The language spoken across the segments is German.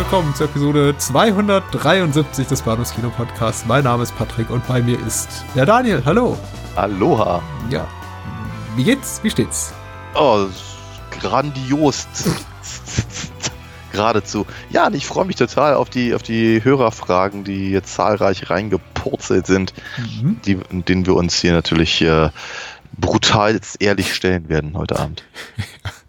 Willkommen zur Episode 273 des Bahnhofs Kino Podcasts. Mein Name ist Patrick und bei mir ist der Daniel. Hallo. Aloha. Ja. Wie geht's? Wie steht's? Oh, grandios. Geradezu. Ja, und ich freue mich total auf die, auf die Hörerfragen, die jetzt zahlreich reingepurzelt sind, Mhm. die, denen wir uns hier natürlich äh, brutal ehrlich stellen werden heute Abend.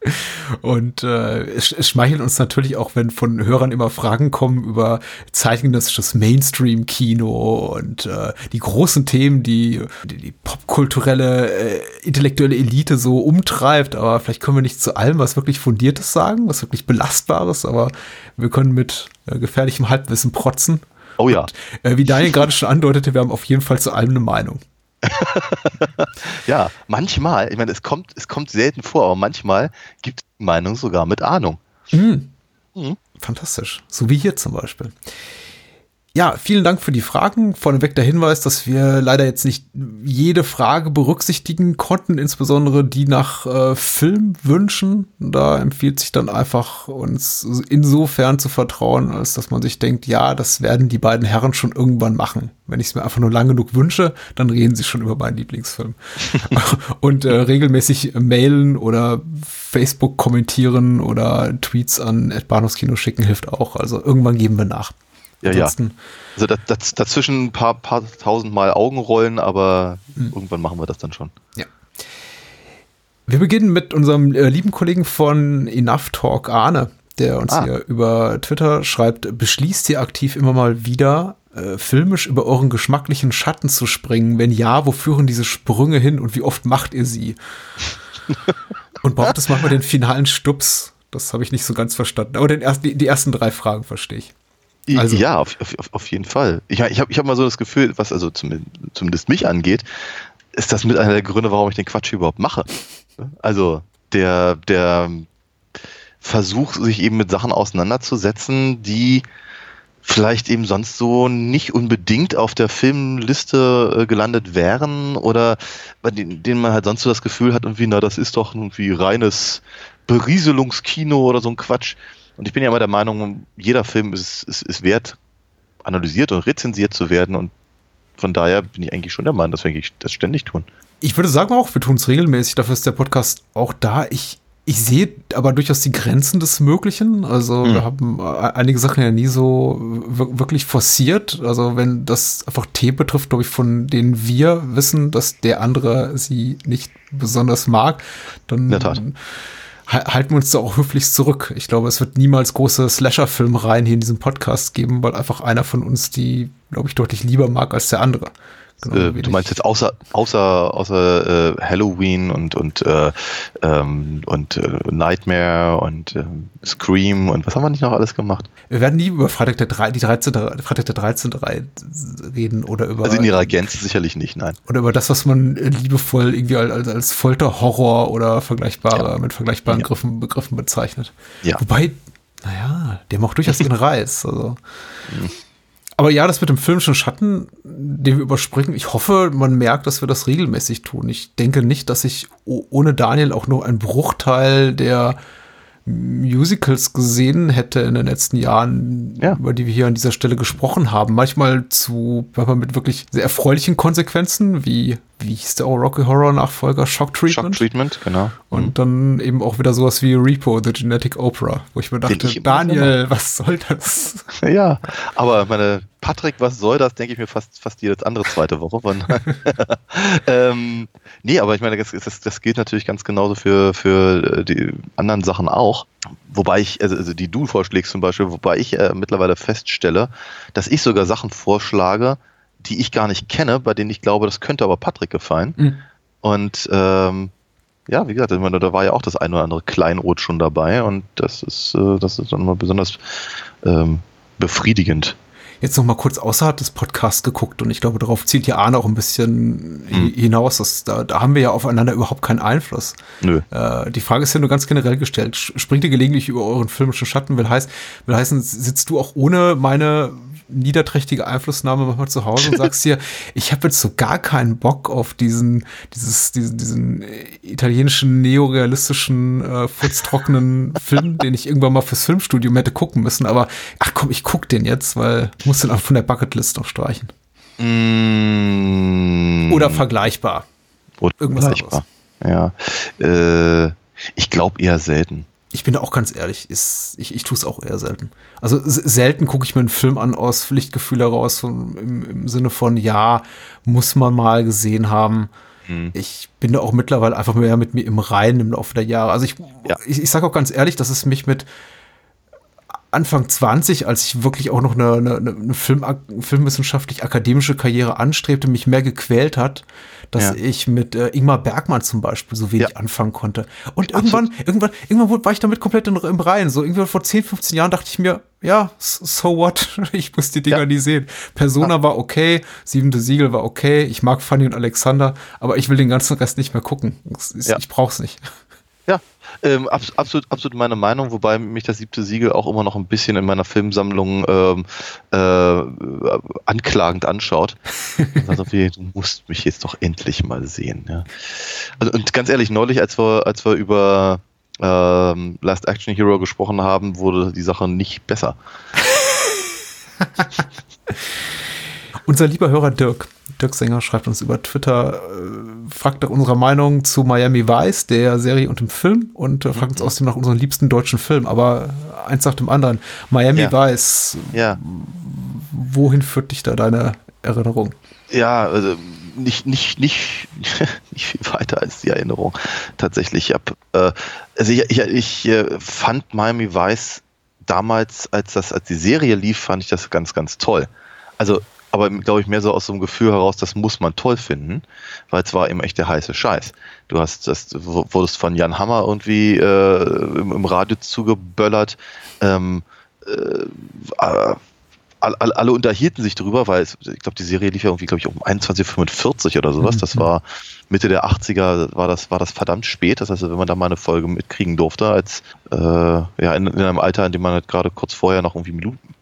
Und äh, es, es schmeichelt uns natürlich auch, wenn von Hörern immer Fragen kommen über zeitgenössisches Mainstream-Kino und äh, die großen Themen, die die, die popkulturelle, äh, intellektuelle Elite so umtreibt. Aber vielleicht können wir nicht zu allem was wirklich Fundiertes sagen, was wirklich Belastbares, aber wir können mit äh, gefährlichem Halbwissen protzen. Oh ja. Äh, wie Daniel gerade schon andeutete, wir haben auf jeden Fall zu allem eine Meinung. Ja, manchmal, ich meine, es kommt, es kommt selten vor, aber manchmal gibt es Meinung sogar mit Ahnung. Mhm. Mhm. Fantastisch. So wie hier zum Beispiel. Ja, vielen Dank für die Fragen. Vorneweg der Hinweis, dass wir leider jetzt nicht jede Frage berücksichtigen konnten, insbesondere die nach äh, Filmwünschen. Da empfiehlt sich dann einfach, uns insofern zu vertrauen, als dass man sich denkt, ja, das werden die beiden Herren schon irgendwann machen. Wenn ich es mir einfach nur lang genug wünsche, dann reden sie schon über meinen Lieblingsfilm. Und äh, regelmäßig mailen oder Facebook kommentieren oder Tweets an Bahnhofskino schicken hilft auch. Also irgendwann geben wir nach. Ja, ja. Also da, daz- dazwischen ein paar, paar tausendmal Augenrollen, aber Mhm. irgendwann machen wir das dann schon. Wir beginnen mit unserem äh, lieben Kollegen von Enough Talk, Arne, der uns Ah. hier über Twitter schreibt, beschließt ihr aktiv immer mal wieder, äh, filmisch über euren geschmacklichen Schatten zu springen? Wenn ja, wo führen diese Sprünge hin und wie oft macht ihr sie? und braucht es manchmal den finalen Stups? Das habe ich nicht so ganz verstanden. Aber den ersten, die, die ersten drei Fragen verstehe ich. Also- ja, auf, auf, auf jeden Fall. Ich, ich habe ich hab mal so das Gefühl, was also zum, zumindest mich angeht, ist das mit einer der Gründe, warum ich den Quatsch überhaupt mache. Also der, der Versuch, sich eben mit Sachen auseinanderzusetzen, die vielleicht eben sonst so nicht unbedingt auf der Filmliste äh, gelandet wären oder bei denen, denen man halt sonst so das Gefühl hat, irgendwie, na, das ist doch irgendwie reines Berieselungskino oder so ein Quatsch. Und ich bin ja immer der Meinung, jeder Film ist, ist, ist wert, analysiert und rezensiert zu werden. Und von daher bin ich eigentlich schon der Meinung, dass wir eigentlich das ständig tun. Ich würde sagen auch, wir tun es regelmäßig, dafür ist der Podcast auch da. Ich, ich sehe aber durchaus die Grenzen des Möglichen. Also Hm. wir haben äh, einige Sachen ja nie so wir- wirklich forciert. Also wenn das einfach Themen betrifft, glaube ich, von denen wir wissen, dass der andere sie nicht besonders mag, dann Halten wir uns da auch höflich zurück. Ich glaube, es wird niemals große Slasher-Filmreihen hier in diesem Podcast geben, weil einfach einer von uns die, glaube ich, deutlich lieber mag als der andere. Genau, Äh, du meinst jetzt außer, außer, außer äh, Halloween und, und, äh, ähm, und äh, Nightmare und ähm, Scream und was haben wir nicht noch alles gemacht? Wir werden nie über Freitag der, drei- die 13. Freitag der 13. Reihe reden oder über, Also in ihrer Gänze sicherlich nicht, nein. oder über das, was man liebevoll irgendwie als, als, Folterhorror oder vergleichbare, mit vergleichbaren Ja. Begriffen, Begriffen bezeichnet. Ja. Wobei, naja, der macht durchaus ihren Reiz. Also. Aber ja, das mit dem filmischen Schatten, den wir überspringen, ich hoffe, man merkt, dass wir das regelmäßig tun. Ich denke nicht, dass ich ohne Daniel auch nur einen Bruchteil der Musicals gesehen hätte in den letzten Jahren, Ja. über die wir hier an dieser Stelle gesprochen haben. Manchmal zu, manchmal mit wirklich sehr erfreulichen Konsequenzen, wie, wie hieß der Rocky Horror Nachfolger? Shock Treatment. Shock Treatment, genau. Und dann eben auch wieder sowas wie Repo, The Genetic Opera, wo ich mir dachte, ich Daniel, was soll das? Ja, aber meine Patrick, was soll das, denke ich mir fast, fast jede andere zweite Woche. Von, ähm, nee, aber ich meine, das, das, das gilt natürlich ganz genauso für, für äh, die anderen Sachen auch. Wobei ich, also, also die du vorschlägst zum Beispiel, wobei ich äh, mittlerweile feststelle, dass ich sogar Sachen vorschlage, die ich gar nicht kenne, bei denen ich glaube, das könnte aber Patrick gefallen. Mhm. Und ähm, ja, wie gesagt, ich meine, da war ja auch das ein oder andere Kleinod schon dabei und das ist, äh, das ist dann mal besonders ähm, befriedigend. Jetzt noch mal kurz außerhalb des Podcasts geguckt und ich glaube, darauf zielt ja Arne auch ein bisschen Hm. hinaus. Dass, da, da haben wir ja aufeinander überhaupt keinen Einfluss. Nö. Äh, die Frage ist ja nur ganz generell gestellt. Springt ihr gelegentlich über euren filmischen Schatten? Will, heißt, will heißen, sitzt du auch ohne meine niederträchtige Einflussnahme manchmal zu Hause und sagst dir, ich habe jetzt so gar keinen Bock auf diesen, dieses, diesen, diesen äh, italienischen, neorealistischen, äh, furztrockenen Film, den ich irgendwann mal fürs Filmstudium hätte gucken müssen. Aber ach komm, ich guck den jetzt, weil ich muss den auch von der Bucketlist noch streichen. Mm, Oder vergleichbar. oder irgendwas vergleichbar. Ja. Äh, ich glaube eher selten. Ich bin da auch ganz ehrlich, ist, ich, ich tue es auch eher selten. Also selten gucke ich mir einen Film an aus Pflichtgefühl heraus, so im, im Sinne von, ja, muss man mal gesehen haben. Hm. Ich bin da auch mittlerweile einfach mehr mit mir im Reinen im Laufe der Jahre. Also ich, Ja. ich, ich sage auch ganz ehrlich, dass es mich mit Anfang 20, als ich wirklich auch noch eine, eine, eine Film, filmwissenschaftlich-akademische Karriere anstrebte, mich mehr gequält hat, dass Ja. ich mit äh, Ingmar Bergmann zum Beispiel so wenig Ja. anfangen konnte. Und Absolut. irgendwann, irgendwann, irgendwann wurde- war ich damit komplett in, im Reihen. So irgendwie vor 10, 15 Jahren dachte ich mir, ja, so what? Ich muss die Dinger Ja. nie sehen. Persona war okay, Siebente Siegel war okay, ich mag Fanny und Alexander, aber ich will den ganzen Rest nicht mehr gucken. Ist. Ich brauch's nicht. Ja, ähm, abs absolut, absolut meine Meinung, wobei mich das siebte Siegel auch immer noch ein bisschen in meiner Filmsammlung ähm, äh, anklagend anschaut. Also wie, du musst mich jetzt doch endlich mal sehen. Ja. Also, und ganz ehrlich, neulich, als wir, als wir über ähm, Last Action Hero gesprochen haben, wurde die Sache nicht besser. Unser lieber Hörer Dirk, Dirk Sänger schreibt uns über Twitter, äh, fragt nach unserer Meinung zu Miami Vice, der Serie und dem Film und äh, fragt uns außerdem nach unserem liebsten deutschen Film. Aber eins nach dem anderen. Miami Ja. Vice, Ja, wohin führt dich da deine Erinnerung? ja, also nicht, nicht, nicht, nicht viel weiter als die Erinnerung. Tatsächlich, ich hab, äh, also ich, ich, ich äh, fand Miami Vice damals, als das, als die Serie lief, fand ich das ganz, ganz toll. Also, aber glaube ich mehr so aus so einem Gefühl heraus, das muss man toll finden, weil es war eben echt der heiße Scheiß. Du hast, das wurdest von Jan Hammer irgendwie äh, im, im Radio zugeböllert. Ähm, äh, äh, all- all- alle unterhielten sich drüber, weil es, ich glaube, die Serie lief ja irgendwie, glaube ich, um 21.45 oder sowas. Das war Mitte der 80er, war das, war das verdammt spät. Das heißt, wenn man da mal eine Folge mitkriegen durfte, als äh, ja, in, in einem Alter, in dem man halt gerade kurz vorher noch irgendwie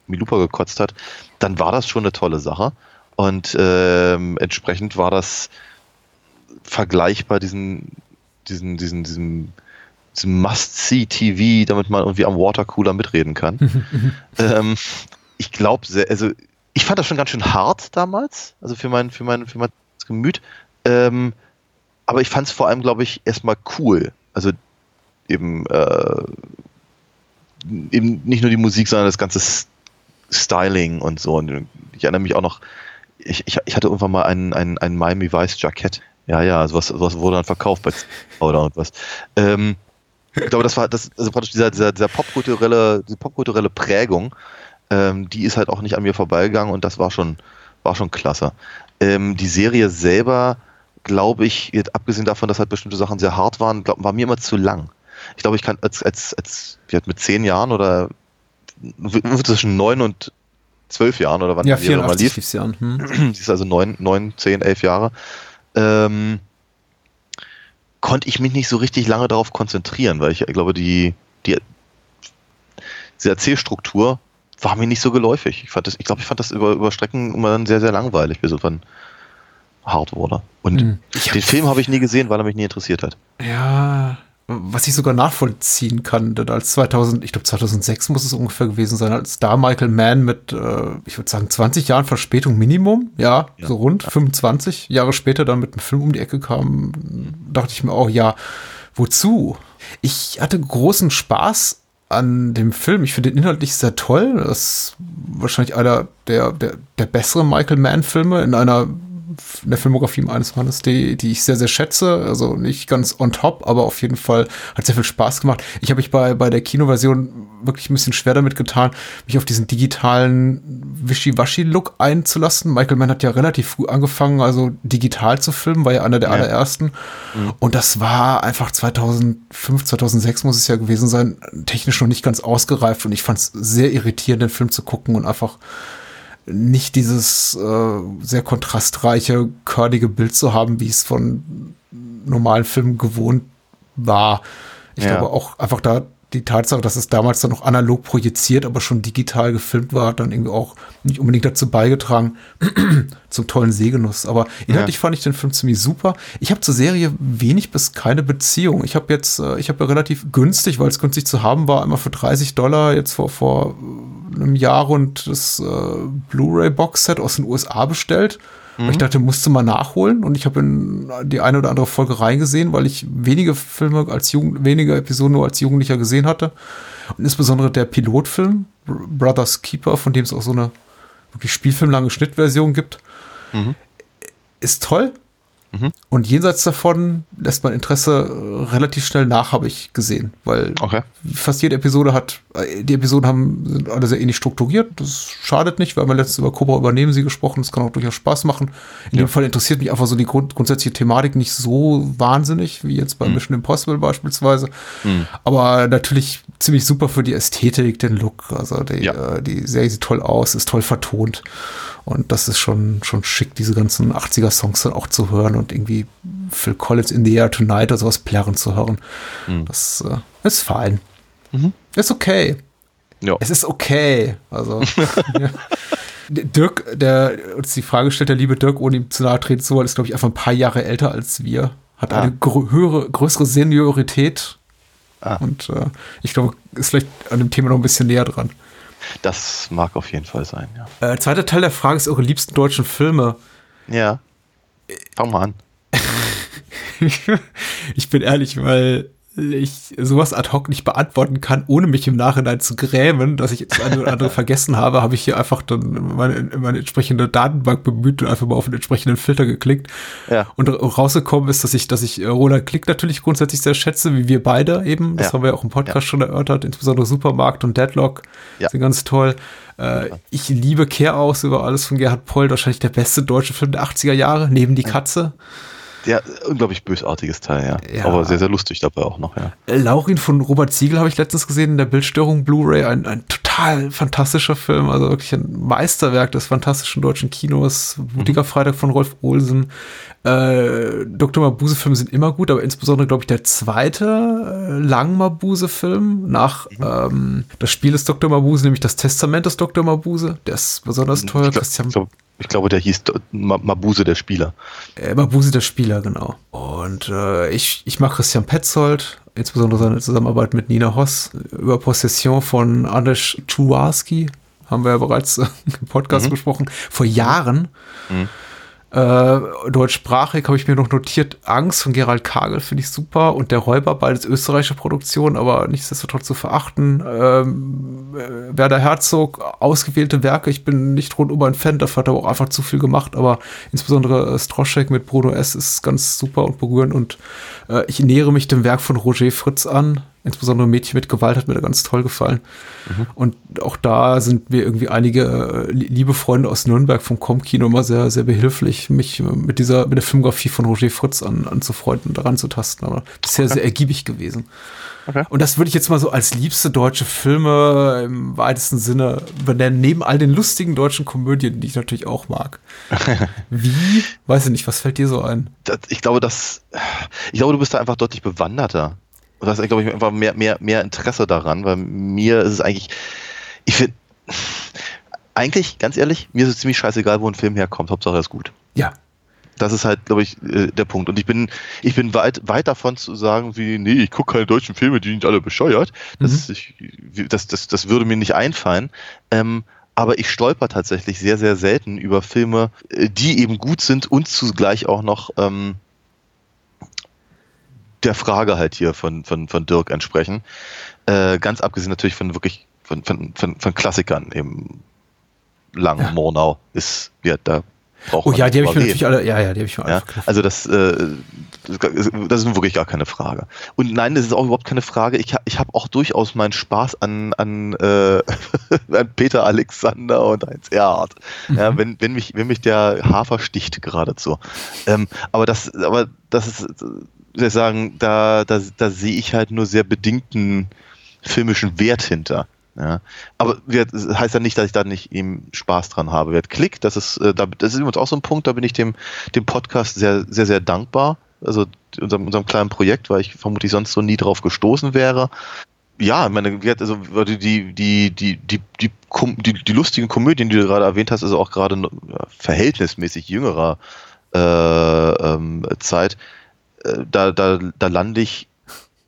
Milupa gekotzt hat, dann war das schon eine tolle Sache. Und ähm, entsprechend war das vergleichbar diesen, diesen, diesen, diesem, diesem Must-See-TV, damit man irgendwie am Watercooler mitreden kann. ähm, ich glaube, also ich fand das schon ganz schön hart damals, also für mein, für mein, für mein Gemüt. Ähm, aber ich fand es vor allem, glaube ich, erstmal cool. Also eben, äh, eben nicht nur die Musik, sondern das ganze Styling und so. Und ich erinnere mich auch noch, ich, ich, ich hatte irgendwann mal ein, ein, ein Miami Vice Jackett. Ja, ja, sowas, sowas wurde dann verkauft bei oder und was. Ähm, ich glaube, das war das, also praktisch dieser, dieser, dieser popkulturelle, diese popkulturelle Prägung, ähm, die ist halt auch nicht an mir vorbeigegangen und das war schon, war schon klasse. Ähm, die Serie selber, glaube ich, jetzt abgesehen davon, dass halt bestimmte Sachen sehr hart waren, glaub, war mir immer zu lang. Ich glaube, ich kann als, als, als mit zehn Jahren oder zwischen neun und zwölf Jahren oder wann Ja, die Serie mal 84 lief, lief's ja an. Hm. sie ist also neun, neun, zehn, elf Jahre, ähm, konnte ich mich nicht so richtig lange darauf konzentrieren, weil ich glaube, die, die diese Erzählstruktur war mir nicht so geläufig. Ich fand das, ich glaube, ich fand das über, über Strecken immer dann sehr, sehr langweilig, bis es dann hart wurde. Und Hm. Den Film habe ich nie gesehen, weil er mich nie interessiert hat. Ja, was ich sogar nachvollziehen kann, denn als 2000, ich glaube 2006 muss es ungefähr gewesen sein, als da Michael Mann mit, äh, ich würde sagen 20 Jahren Verspätung Minimum, ja, Ja. so rund 25 Jahre später dann mit einem Film um die Ecke kam, dachte ich mir auch, ja, wozu? Ich hatte großen Spaß an dem Film. Ich finde den inhaltlich sehr toll. Das ist wahrscheinlich einer der, der, der besseren Michael Mann-Filme in einer in der Filmografie eines Mannes, die, die ich sehr, sehr schätze. Also nicht ganz on top, aber auf jeden Fall hat sehr viel Spaß gemacht. Ich habe mich bei, bei der Kinoversion wirklich ein bisschen schwer damit getan, mich auf diesen digitalen Wischiwaschi-Look einzulassen. Michael Mann hat ja relativ früh angefangen, also digital zu filmen, war ja einer der Ja. allerersten. Mhm. Und das war einfach 2005, 2006 muss es ja gewesen sein, technisch noch nicht ganz ausgereift. Und ich fand es sehr irritierend, den Film zu gucken und einfach nicht dieses äh, sehr kontrastreiche, kördige Bild zu haben, wie es von normalen Filmen gewohnt war. Ich Ja. glaube auch einfach da die Tatsache, dass es damals dann noch analog projiziert, aber schon digital gefilmt war, hat dann irgendwie auch nicht unbedingt dazu beigetragen zum tollen Sehgenuss. Aber inhaltlich fand ich den Film ziemlich super. Ich habe zur Serie wenig bis keine Beziehung. Ich habe jetzt, äh, ich habe ja relativ günstig, weil es günstig zu haben war, einmal für 30 Dollar jetzt vor, vor einem Jahr und das äh, Blu-ray-Box-Set aus den USA bestellt. Weil ich dachte, musste mal nachholen und ich habe in die eine oder andere Folge reingesehen, weil ich wenige Filme als Jugend, wenige Episoden nur als Jugendlicher gesehen hatte. Und insbesondere der Pilotfilm, Br- Brothers Keeper, von dem es auch so eine wirklich spielfilmlange Schnittversion gibt, ist toll. Und jenseits davon lässt mein Interesse relativ schnell nach, habe ich gesehen, weil Okay. fast jede Episode hat, äh, die Episoden haben, sind alle sehr ähnlich strukturiert. Das schadet nicht, weil wir letztens über Cobra übernehmen sie gesprochen. Das kann auch durchaus Spaß machen. In Ja. dem Fall interessiert mich einfach so die Grund, grundsätzliche Thematik nicht so wahnsinnig, wie jetzt bei Mission Impossible beispielsweise. Aber natürlich ziemlich super für die Ästhetik, den Look. Also die, Ja. äh, die Serie sieht toll aus, ist toll vertont. Und das ist schon, schon schick, diese ganzen 80er-Songs dann auch zu hören und irgendwie Phil Collins in the Air Tonight oder sowas plärren zu hören. Das äh, ist fein. Ist okay. Ja. Es ist okay. Also, ja. Dirk, der uns die Frage stellt, der liebe Dirk, ohne ihm zu nahe treten zu wollen, ist, glaube ich, einfach ein paar Jahre älter als wir. Hat Ah. eine grö höhere, größere Seniorität. Ah. Und äh, ich glaube, ist vielleicht an dem Thema noch ein bisschen näher dran. Das mag auf jeden Fall sein, ja. Äh, zweiter Teil der Frage ist eure liebsten deutschen Filme. Ja. Fang mal an. ich bin ehrlich, weil ich sowas ad hoc nicht beantworten kann, ohne mich im Nachhinein zu grämen, dass ich das eine oder andere vergessen habe, habe ich hier einfach dann meine, meine entsprechende Datenbank bemüht und einfach mal auf den entsprechenden Filter geklickt. Ja. Und rausgekommen ist, dass ich, dass ich äh, Roland Klick natürlich grundsätzlich sehr schätze, wie wir beide eben. Das Ja. haben wir ja auch im Podcast Ja. schon erörtert, insbesondere Supermarkt und Deadlock Ja. sind ganz toll. Äh, ich liebe Kehr aus über alles von Gerhard Poll, wahrscheinlich der beste deutsche Film der 80er Jahre, neben die Katze. Ja, unglaublich bösartiges Teil, ja. Ja. Aber sehr, sehr lustig dabei auch noch, ja. Laurin von Robert Siegel habe ich letztens gesehen in der Bildstörung Blu-ray. Ein, ein total fantastischer Film, also wirklich ein Meisterwerk des fantastischen deutschen Kinos. Mutiger Freitag von Rolf Olsen. Äh, Dr. Mabuse-Filme sind immer gut, aber insbesondere, glaube ich, der zweite äh, Lang Mabuse-Film nach ähm, das Spiel des Dr. Mabuse, nämlich das Testament des Dr. Mabuse. Der ist besonders toll. Ich, glaub, Christian glaub, ich glaube, der hieß Mabuse, der Spieler. äh, Mabuse der Spieler, genau. Und äh, ich, ich mag Christian Petzold, insbesondere seine Zusammenarbeit mit Nina Hoss über Possession von Anders Czuwarski, haben wir ja bereits äh, im Podcast besprochen, vor Jahren. Äh, deutschsprachig habe ich mir noch notiert, Angst von Gerald Kagel finde ich super und der Räuber, beides österreichische Produktion, aber nichtsdestotrotz zu verachten. Ähm, äh, Werder Herzog, ausgewählte Werke, ich bin nicht rundum ein Fan, dafür hat er auch einfach zu viel gemacht, aber insbesondere äh, Stroschek mit Bruno S. ist ganz super und berührend und äh, ich nähere mich dem Werk von Roger Fritz an. Insbesondere Mädchen mit Gewalt hat mir da ganz toll gefallen. Und auch da sind mir irgendwie einige äh, li- liebe Freunde aus Nürnberg vom Com-Kino immer sehr, sehr behilflich, mich äh, mit dieser, mit der Filmografie von Roger Fritz an, anzufreunden und daran zu tasten. Aber bisher sehr ergiebig gewesen. Okay. Und das würde ich jetzt mal so als liebste deutsche Filme im weitesten Sinne benennen, neben all den lustigen deutschen Komödien, die ich natürlich auch mag. Wie? Weiß ich nicht, was fällt dir so ein? Das, ich glaube, dass, ich glaube, du bist da einfach deutlich bewanderter. Und das ist, glaube ich, einfach mehr, mehr, mehr Interesse daran, weil mir ist es eigentlich, ich finde, eigentlich, ganz ehrlich, mir ist es ziemlich scheißegal, wo ein Film herkommt. Hauptsache er ist gut. Ja, Das ist halt, glaube ich, äh, der Punkt. Und ich bin, ich bin weit, weit davon zu sagen, wie, nee, ich gucke keine deutschen Filme, die sind alle bescheuert. Das, ich, das, das, das würde mir nicht einfallen. Ähm, aber ich stolper tatsächlich sehr, sehr selten über Filme, äh, die eben gut sind und zugleich auch noch ähm, der Frage halt hier von, von, von Dirk entsprechen. Äh, ganz abgesehen natürlich von wirklich von, von, von, von Klassikern eben Lang, Ja. Murnau ist, ja, da braucht Oh ja, die habe ich mir natürlich alle, ja, ja, die habe ich mir alle Ja, also das, äh, das das ist wirklich gar keine Frage. Und nein, das ist auch überhaupt keine Frage. Ich, ich habe auch durchaus meinen Spaß an, an, äh, an Peter Alexander und Heinz Erhardt. Ja, wenn, wenn, mich, wenn mich der Hafer sticht geradezu. Ähm, aber das, aber das ist, ich sagen, da, da, da sehe ich halt nur sehr bedingten filmischen Wert hinter. Ja, aber das heißt ja nicht, dass ich da nicht eben Spaß dran habe. Wer Klick, das ist, äh, da, das ist übrigens auch so ein Punkt, da bin ich dem, dem Podcast sehr, sehr, sehr dankbar. Also unserem, unserem kleinen Projekt, weil ich vermutlich sonst so nie drauf gestoßen wäre. Ja, ich meine, also die, die, die, die, die, die, die, die lustigen Komödien, die du gerade erwähnt hast, ist auch gerade ja, verhältnismäßig jüngerer äh, ähm, Zeit. Äh, da, da, da lande ich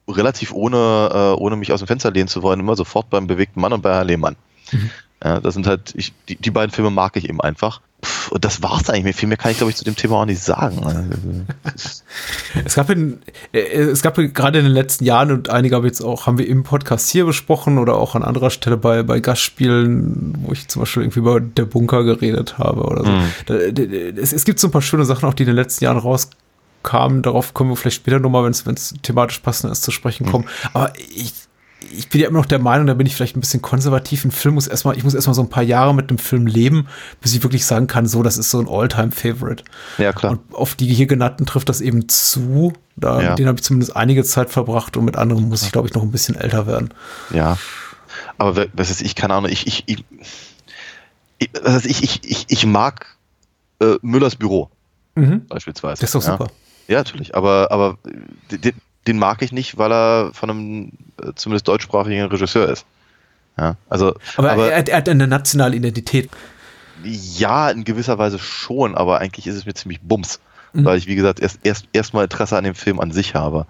relativ ohne, äh, ohne mich aus dem Fenster lehnen zu wollen, immer sofort beim bewegten Mann und bei Herr Lehmann. Ja, das sind halt, ich, die, die beiden Filme mag ich eben einfach. Pff, und das war's eigentlich. Viel mehr kann ich, glaube ich, zu dem Thema auch nicht sagen. Also, Es gab, in, äh, es gab gerade in den letzten Jahren und einige haben jetzt auch, haben wir im Podcast hier besprochen oder auch an anderer Stelle bei, bei Gastspielen, wo ich zum Beispiel irgendwie über der Bunker geredet habe oder so. Mhm. Da, d- es, es gibt so ein paar schöne Sachen auch, die in den letzten Jahren rauskamen. Darauf können wir vielleicht später nochmal, wenn es thematisch passend ist, zu sprechen kommen. Aber ich, ich bin ja immer noch der Meinung, da bin ich vielleicht ein bisschen konservativ. Ein Film muss erstmal, ich muss erstmal so ein paar Jahre mit dem Film leben, bis ich wirklich sagen kann, so, das ist so ein All-Time-Favorite. ja, klar. Und auf die hier genannten trifft das eben zu. Da, Ja. Denen habe ich zumindest einige Zeit verbracht und mit anderen muss ich, glaube ich, noch ein bisschen älter werden. Ja. Aber was ist ich, keine Ahnung, ich, ich, ich, ich, ich, ich, ich mag äh, Müllers Büro Mhm. beispielsweise. Das ist doch ja. super. Ja, natürlich. Aber, aber äh, den, den mag ich nicht, weil er von einem äh, zumindest deutschsprachigen Regisseur ist. Ja, also, Aber, aber er, er hat eine nationale Identität. ja, in gewisser Weise schon, aber eigentlich ist es mir ziemlich bums, Mhm. weil ich, wie gesagt, erst, erst, erstmal Interesse an dem Film an sich habe.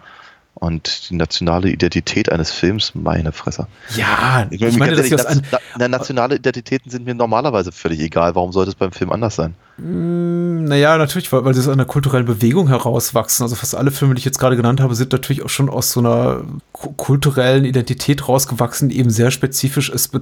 Und die nationale Identität eines Films, meine Fresse. Ja, ich, Ich meine, dass ehrlich, das an, na, nationale Identitäten sind mir normalerweise völlig egal. Warum sollte es beim Film anders sein? Mm, Naja, natürlich, weil, weil sie aus einer kulturellen Bewegung herauswachsen. Also fast alle Filme, die ich jetzt gerade genannt habe, sind natürlich auch schon aus so einer ku- kulturellen Identität rausgewachsen, die eben sehr spezifisch ist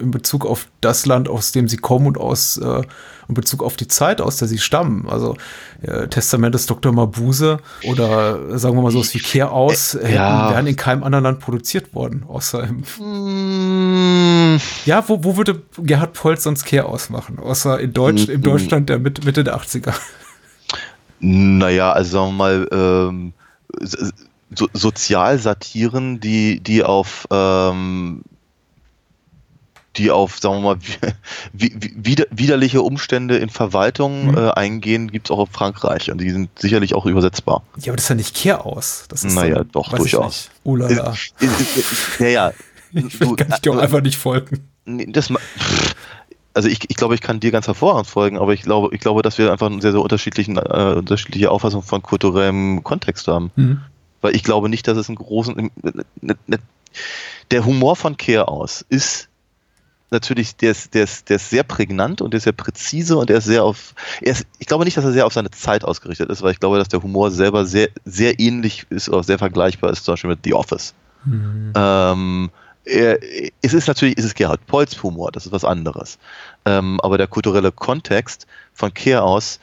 in Bezug auf das Land, aus dem sie kommen und aus äh, in Bezug auf die Zeit, aus der sie stammen. Also äh, Testament des Dr. Mabuse oder äh, sagen wir mal so wie Kehr aus, hätten, ja. wären in keinem anderen Land produziert worden, außer im Ja, wo, wo würde Gerhard Polt sonst Kehr ausmachen? Außer in Deutsch, im Mhm. Deutschland der Mitte, Mitte der 80er. naja, also sagen wir mal, ähm, so, Sozialsatiren, die, die auf ähm, die auf, sagen wir mal, wider, widerliche Umstände in Verwaltung Mhm. äh, eingehen, gibt es auch in Frankreich und die sind sicherlich auch übersetzbar. Ja, aber das ist ja nicht Kehr aus. Das ist Naja, dann, doch, durchaus. Oh la la. Ist- Naja, Ich will, du- kann ich dir auch äh, einfach nicht folgen. Nee, das, also ich, ich glaube, ich kann dir ganz hervorragend folgen, aber ich glaube, ich glaube, dass wir einfach eine sehr, sehr unterschiedlichen, äh, unterschiedliche Auffassung von kulturellem Kontext haben. Mhm. Weil ich glaube nicht, dass es einen großen. ne- ne- Der Humor von Kehr aus ist natürlich, der ist, der, ist, der ist sehr prägnant und der ist sehr präzise und der ist sehr auf. Er ist, ich glaube nicht, dass er sehr auf seine Zeit ausgerichtet ist, weil ich glaube, dass der Humor selber sehr, sehr ähnlich ist oder sehr vergleichbar ist, zum Beispiel mit The Office. Mhm. Ähm, er, es ist natürlich, es ist Gerhard Polz Humor, das ist was anderes. Ähm, aber der kulturelle Kontext von Kehr aus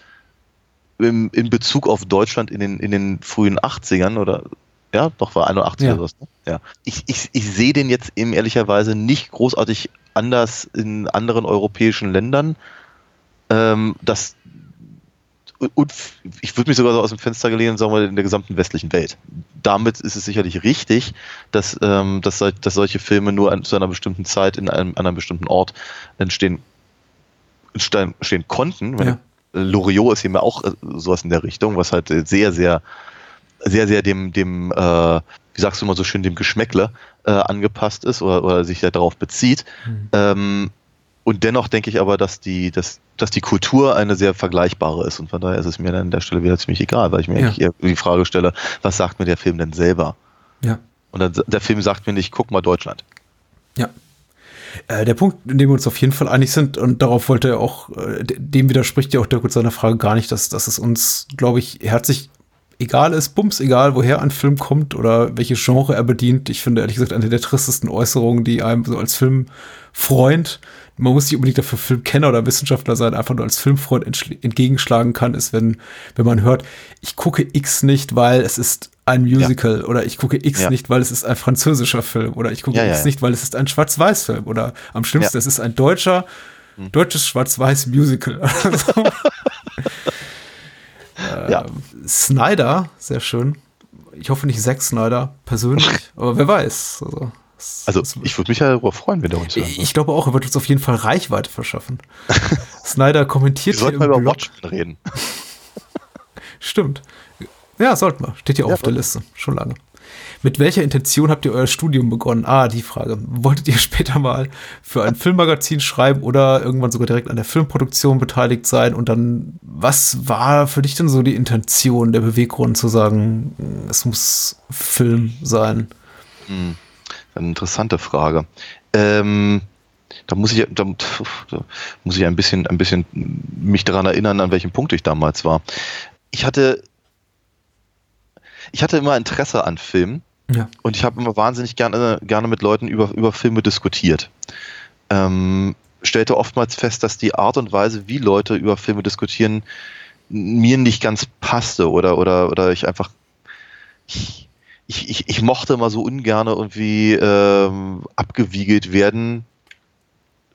im, in Bezug auf Deutschland in den, in den frühen 80ern oder ja, doch war 81 Ja. oder was. Ne? Ja. Ich, ich, ich sehe den jetzt eben ehrlicherweise nicht großartig anders in anderen europäischen Ländern. Ähm, das und ich würde mich sogar so aus dem Fenster gelehnt sagen wir in der gesamten westlichen Welt. Damit ist es sicherlich richtig, dass, ähm, dass, dass solche Filme nur an, zu einer bestimmten Zeit in einem, an einem bestimmten Ort entstehen, entstehen, konnten. Ja. Loriot ist eben auch äh, sowas in der Richtung, was halt sehr, sehr, sehr, sehr dem, dem, äh, wie sagst du immer so schön, dem Geschmäckle äh, angepasst ist oder, oder sich darauf bezieht. Mhm. Ähm, und dennoch denke ich aber, dass die, dass, dass die Kultur eine sehr vergleichbare ist. Und von daher ist es mir dann an der Stelle wieder ziemlich egal, weil ich mir Ja. eigentlich eher die Frage stelle, was sagt mir der Film denn selber? Ja. Und dann, der Film sagt mir nicht, guck mal Deutschland. Ja. Äh, der Punkt, in dem wir uns auf jeden Fall einig sind, und darauf wollte er auch, äh, de- dem widerspricht ja auch Dirk mit seiner Frage gar nicht, dass, dass es uns, glaube ich, herzlich egal ist, bums, egal woher ein Film kommt oder welche Genre er bedient. Ich finde ehrlich gesagt eine der tristesten Äußerungen, die einem so als Filmfreund man muss nicht unbedingt dafür Filmkenner oder Wissenschaftler sein, einfach nur als Filmfreund entgegenschlagen kann, ist, wenn, wenn man hört, ich gucke X nicht, weil es ist ein Musical ja. oder ich gucke X ja. nicht, weil es ist ein französischer Film oder ich gucke ja, X nicht, weil es ist ein Schwarz-Weiß-Film oder am schlimmsten, es ist ein deutscher, hm. deutsches Schwarz-Weiß-Musical. äh, ja. Snyder, sehr schön. Ich hoffe nicht Zack Snyder persönlich, aber wer weiß. Also, also ich würde mich ja darüber freuen, wenn der uns hört. Ich glaube auch, er wird uns auf jeden Fall Reichweite verschaffen. Snyder kommentiert wir sollten mal über Watchmen reden. Stimmt. Ja, sollten wir. Steht hier ja, auf der Liste. Schon lange. Mit welcher Intention habt ihr euer Studium begonnen? Ah, die Frage. Wolltet ihr später mal für ein Filmmagazin schreiben oder irgendwann sogar direkt an der Filmproduktion beteiligt sein? Und dann, was war für dich denn so die Intention, der Beweggrund zu sagen, es muss Film sein? Hm, eine interessante Frage. Ähm, da muss ich, da, da muss ich ein bisschen, ein bisschen mich daran erinnern, an welchem Punkt ich damals war. Ich hatte ich hatte immer Interesse an Filmen ja. und ich habe immer wahnsinnig gerne, gerne mit Leuten über, über Filme diskutiert. Ähm, stellte oftmals fest, dass die Art und Weise, wie Leute über Filme diskutieren, mir nicht ganz passte oder, oder, oder ich einfach. Ich, ich, ich, mochte immer so ungern irgendwie ähm, abgewiegelt werden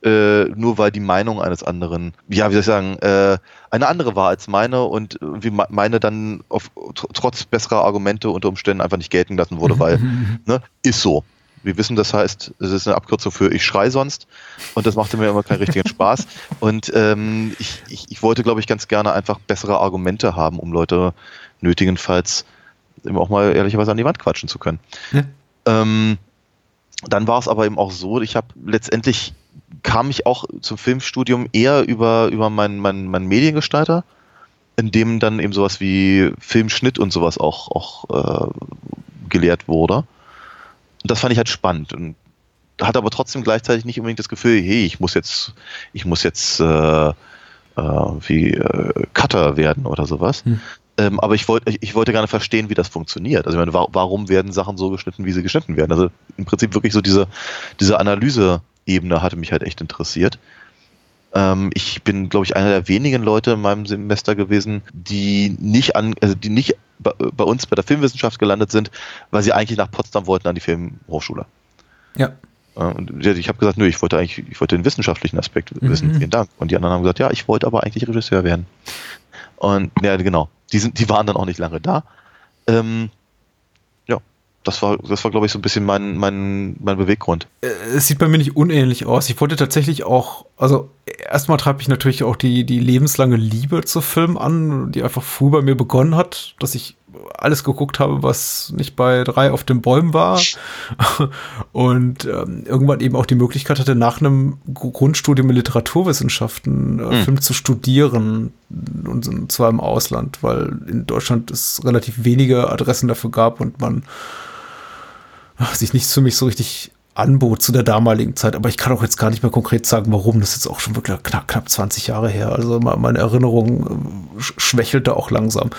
äh, nur weil die Meinung eines anderen, ja, wie soll ich sagen, äh, eine andere war als meine und wie meine dann auf, trotz besserer Argumente unter Umständen einfach nicht gelten lassen wurde, weil, ne, ist so. Wir wissen, das heißt, es ist eine Abkürzung für ich schrei sonst und das machte mir immer keinen richtigen Spaß. Und ähm, ich, ich, ich wollte, glaube ich, ganz gerne einfach bessere Argumente haben, um Leute nötigenfalls eben auch mal ehrlicherweise an die Wand quatschen zu können. Ja. Ähm, dann war es aber eben auch so, ich habe letztendlich kam ich auch zum Filmstudium eher über, über meinen mein, mein Mediengestalter, in dem dann eben sowas wie Filmschnitt und sowas auch, auch äh, gelehrt wurde. Und das fand ich halt spannend und hatte aber trotzdem gleichzeitig nicht unbedingt das Gefühl, hey, ich muss jetzt, ich muss jetzt äh, äh, wie äh, Cutter werden oder sowas. Hm. Ähm, aber ich wollte, ich, wollte gerne verstehen, wie das funktioniert. Also ich meine, warum werden Sachen so geschnitten, wie sie geschnitten werden? Also im Prinzip wirklich so diese, diese Analyse Ebene hatte mich halt echt interessiert. Ähm, ich bin, glaube ich, einer der wenigen Leute in meinem Semester gewesen, die nicht an, also die nicht bei, bei uns bei der Filmwissenschaft gelandet sind, weil sie eigentlich nach Potsdam wollten an die Filmhochschule. Ja. Äh, und ich habe gesagt, nö, ich wollte eigentlich, ich wollte den wissenschaftlichen Aspekt wissen. Mhm. Vielen Dank. Und die anderen haben gesagt, ja, ich wollte aber eigentlich Regisseur werden. Und ja, genau. Die sind, die waren dann auch nicht lange da. Ähm, das war, das war, glaube ich, so ein bisschen mein, mein, mein Beweggrund. Äh, es sieht bei mir nicht unähnlich aus. Ich wollte tatsächlich auch, also erstmal treibe ich natürlich auch die, die lebenslange Liebe zu Film an, die einfach früh bei mir begonnen hat, dass ich alles geguckt habe, was nicht bei drei auf den Bäumen war. Und ähm, irgendwann eben auch die Möglichkeit hatte, nach einem Grundstudium in Literaturwissenschaften äh, mhm. Film zu studieren. Und zwar im Ausland, weil in Deutschland es relativ wenige Adressen dafür gab und man sich nicht für mich so richtig anbot zu der damaligen Zeit, aber ich kann auch jetzt gar nicht mehr konkret sagen, warum. Das ist jetzt auch schon wirklich knapp, knapp 20 Jahre her. Also meine Erinnerung äh, schwächelte auch langsam.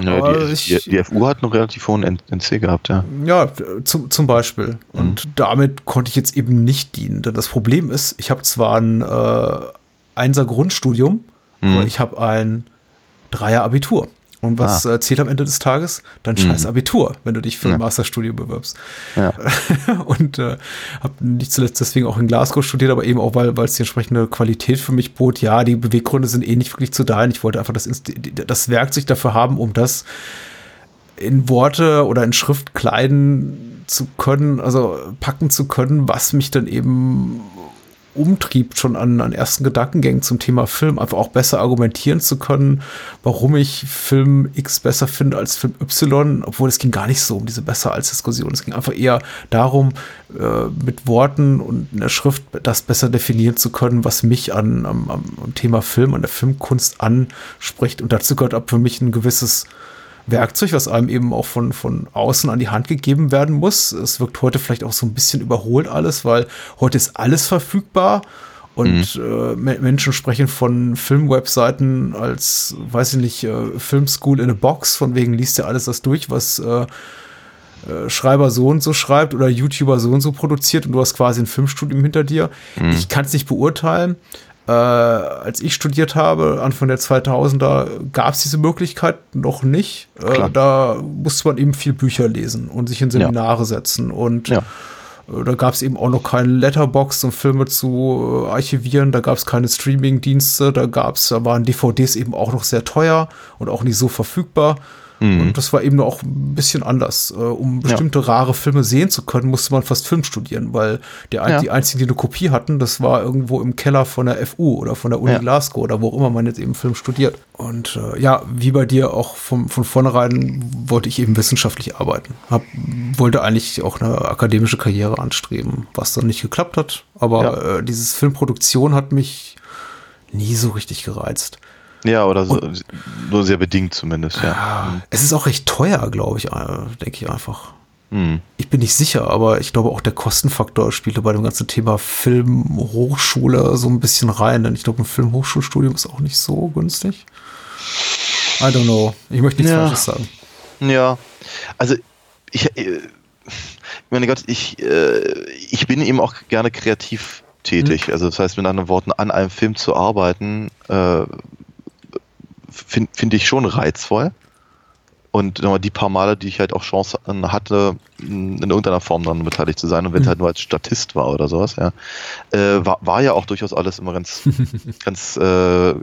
Ja, die, ich, die, die, FU hat einen relativ hohen NC gehabt, ja. Ja, zum, zum Beispiel. Mhm. Und damit konnte ich jetzt eben nicht dienen. Denn das Problem ist, ich habe zwar ein äh, Einser Grundstudium, mhm. aber ich habe ein Dreier Abitur. Und was ah. zählt am Ende des Tages? Dein mhm. scheiß Abitur, wenn du dich für ein Masterstudium bewirbst. Ja. und äh, habe nicht zuletzt deswegen auch in Glasgow studiert, aber eben auch, weil es die entsprechende Qualität für mich bot. Ja, die Beweggründe sind eh nicht wirklich zu da. Ich wollte einfach das, das Werkzeug dafür haben, um das in Worte oder in Schrift kleiden zu können, also packen zu können, was mich dann eben umtrieb, schon an, an ersten Gedankengängen zum Thema Film, einfach auch besser argumentieren zu können, warum ich Film X besser finde als Film Y, obwohl es ging gar nicht so um diese besser als Diskussion. Es ging einfach eher darum, äh, mit Worten und in der Schrift das besser definieren zu können, was mich an, am, am Thema Film, an der Filmkunst anspricht. Und dazu gehört ab für mich ein gewisses Werkzeug, was einem eben auch von, von außen an die Hand gegeben werden muss. Es wirkt heute vielleicht auch so ein bisschen überholt alles, weil heute ist alles verfügbar und mhm. äh, Menschen sprechen von Filmwebseiten als, weiß ich nicht, äh, Filmschool in a Box, von wegen liest ja alles das durch, was äh, äh, Schreiber so und so schreibt oder YouTuber so und so produziert und du hast quasi ein Filmstudium hinter dir. Mhm. Ich kann es nicht beurteilen. Äh, als ich studiert habe, Anfang der 2000er, gab es diese Möglichkeit noch nicht. Äh, da musste man eben viel Bücher lesen und sich in Seminare setzen. Und Ja. äh, da gab es eben auch noch keine Letterbox, um Filme zu äh, archivieren. Da gab es keine Streaming-Dienste. Da gab's, da waren DVDs eben auch noch sehr teuer und auch nicht so verfügbar. Und das war eben auch ein bisschen anders. Äh, um bestimmte rare Filme sehen zu können, musste man fast Film studieren, weil der, Ja. die einzigen, die eine Kopie hatten, das war irgendwo im Keller von der FU oder von der Uni Ja. Glasgow oder wo auch immer man jetzt eben Film studiert. Und äh, ja, wie bei dir auch vom, von vornherein wollte ich eben wissenschaftlich arbeiten. Hab, wollte eigentlich auch eine akademische Karriere anstreben, was dann nicht geklappt hat. Aber Ja. äh, dieses Filmproduktion hat mich nie so richtig gereizt. Ja, oder so, nur sehr bedingt zumindest, ja. Ah, Es ist auch recht teuer, glaube ich, äh, denke ich einfach. Hm. Ich bin nicht sicher, aber ich glaube auch der Kostenfaktor spielte bei dem ganzen Thema Filmhochschule so ein bisschen rein, denn ich glaube, ein Filmhochschulstudium ist auch nicht so günstig. I don't know. Ich möchte nichts Ja. Falsches sagen. Ja, also ich, äh, ich meine Gott, ich, äh, ich bin eben auch gerne kreativ tätig. Also das heißt, mit anderen Worten, an einem Film zu arbeiten, äh, finde find ich schon reizvoll. Und die paar Male, die ich halt auch Chance hatte, in irgendeiner Form dann beteiligt zu sein und wenn es Mhm. halt nur als Statist war oder sowas, ja, äh, war, war ja auch durchaus alles immer ganz, ganz, äh,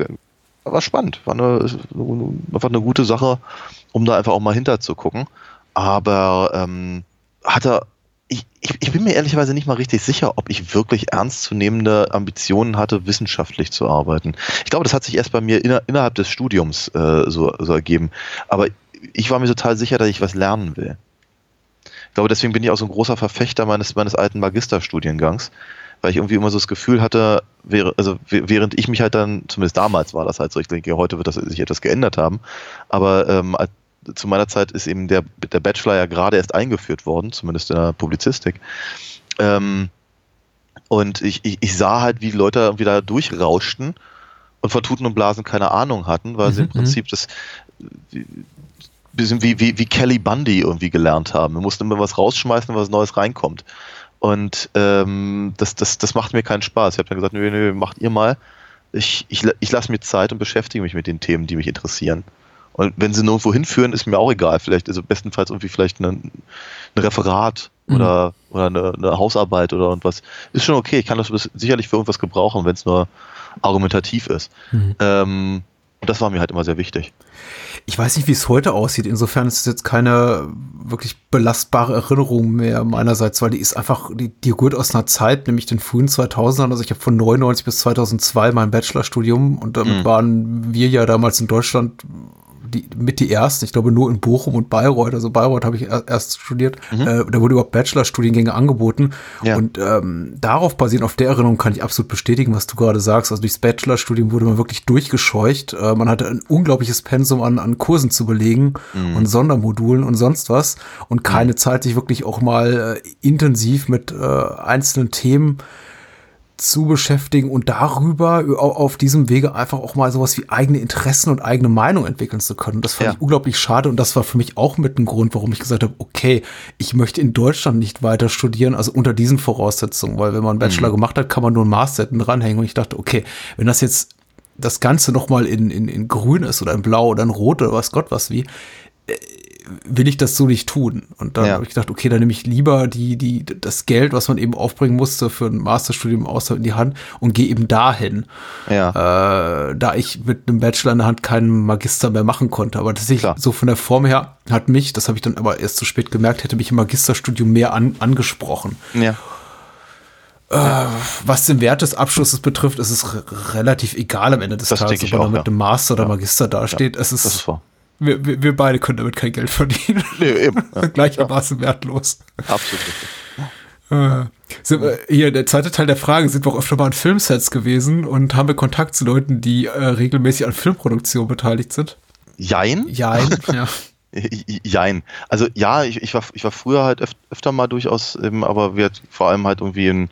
war spannend, war eine, einfach eine gute Sache, um da einfach auch mal hinter zu gucken. Aber ähm, hatte, ich, ich, ich bin mir ehrlicherweise nicht mal richtig sicher, ob ich wirklich ernstzunehmende Ambitionen hatte, wissenschaftlich zu arbeiten. Ich glaube, das hat sich erst bei mir inner, innerhalb des Studiums äh, so, so ergeben. Aber ich war mir total sicher, dass ich was lernen will. Ich glaube, deswegen bin ich auch so ein großer Verfechter meines, meines alten Magisterstudiengangs, weil ich irgendwie immer so das Gefühl hatte, wäre, also während ich mich halt dann, zumindest damals war das halt so, ich denke, heute wird das sich etwas geändert haben, aber ähm, zu meiner Zeit ist eben der, der Bachelor ja gerade erst eingeführt worden, zumindest in der Publizistik. Ähm, und ich, ich, ich sah halt, wie Leute irgendwie da durchrauschten und von Tuten und Blasen keine Ahnung hatten, weil sie im Mhm, Prinzip das wie- bisschen wie, wie, wie Kelly Bundy irgendwie gelernt haben. Wir mussten immer was rausschmeißen, was Neues reinkommt. Und ähm, das, das, das macht mir keinen Spaß. Ich habe dann gesagt, nö, nö, macht ihr mal. Ich, ich, ich lasse mir Zeit und beschäftige mich mit den Themen, die mich interessieren. Und wenn sie nirgendwo hinführen, ist mir auch egal. Vielleicht, also bestenfalls irgendwie vielleicht ein, ein Referat Mhm. oder, oder eine, eine Hausarbeit oder irgendwas. Ist schon okay. Ich kann das sicherlich für irgendwas gebrauchen, wenn es nur argumentativ ist. Mhm. Ähm, und das war mir halt immer sehr wichtig. Ich weiß nicht, wie es heute aussieht. Insofern ist es jetzt keine wirklich belastbare Erinnerung mehr meinerseits, weil die ist einfach, die, die rührt aus einer Zeit, nämlich den frühen 2000ern. Also ich habe von 99 bis 2002 mein Bachelorstudium und damit Mhm. waren wir ja damals in Deutschland die, mit die ersten. Ich glaube nur in Bochum und Bayreuth. Also Bayreuth habe ich er- erst studiert. Äh, da wurde überhaupt Bachelorstudiengänge angeboten. Mhm. Ja. Und ähm, darauf basierend, auf der Erinnerung kann ich absolut bestätigen, was du gerade sagst. Also durchs Bachelorstudium wurde man wirklich durchgescheucht. Äh, man hatte ein unglaubliches Pensum an, an Kursen zu belegen Mhm. und Sondermodulen und sonst was. Und keine Zeit, sich wirklich auch mal äh, intensiv mit äh, einzelnen Themen zu beschäftigen und darüber au- auf diesem Wege einfach auch mal sowas wie eigene Interessen und eigene Meinung entwickeln zu können. Das fand Ja. ich unglaublich schade und das war für mich auch mit ein Grund, warum ich gesagt habe, okay, ich möchte in Deutschland nicht weiter studieren, also unter diesen Voraussetzungen, weil wenn man einen Bachelor gemacht hat, kann man nur einen Master dranhängen und ich dachte, okay, wenn das jetzt das Ganze nochmal in, in, in grün ist oder in blau oder in rot oder was Gott was wie, äh, will ich das so nicht tun. Und dann Ja. habe ich gedacht, okay, dann nehme ich lieber die, die, das Geld, was man eben aufbringen musste für ein Masterstudium außer in die Hand und gehe eben dahin. Ja. Äh, da ich mit einem Bachelor in der Hand keinen Magister mehr machen konnte. Aber tatsächlich Klar. so von der Form her hat mich, das habe ich dann aber erst zu spät gemerkt, hätte mich im Magisterstudium mehr an, angesprochen. ja. Was den Wert des Abschlusses betrifft, ist es relativ egal am Ende des Das Tages, ob man auch, mit ja. einem Master oder Magister dasteht. es Das ist ist, wahr. Wir, wir, wir beide können damit kein Geld verdienen. Nee, eben. Ja, Gleichermaßen wertlos. absolut. Äh, sind wir, hier, der zweite Teil der Frage, sind wir auch öfter mal an Filmsets gewesen und haben wir Kontakt zu Leuten, die äh, regelmäßig an Filmproduktion beteiligt sind? Jein? Ja, ja. Jein. Also ja, ich, ich, war, ich war früher halt öf öfter mal durchaus, eben, aber wir vor allem halt irgendwie in,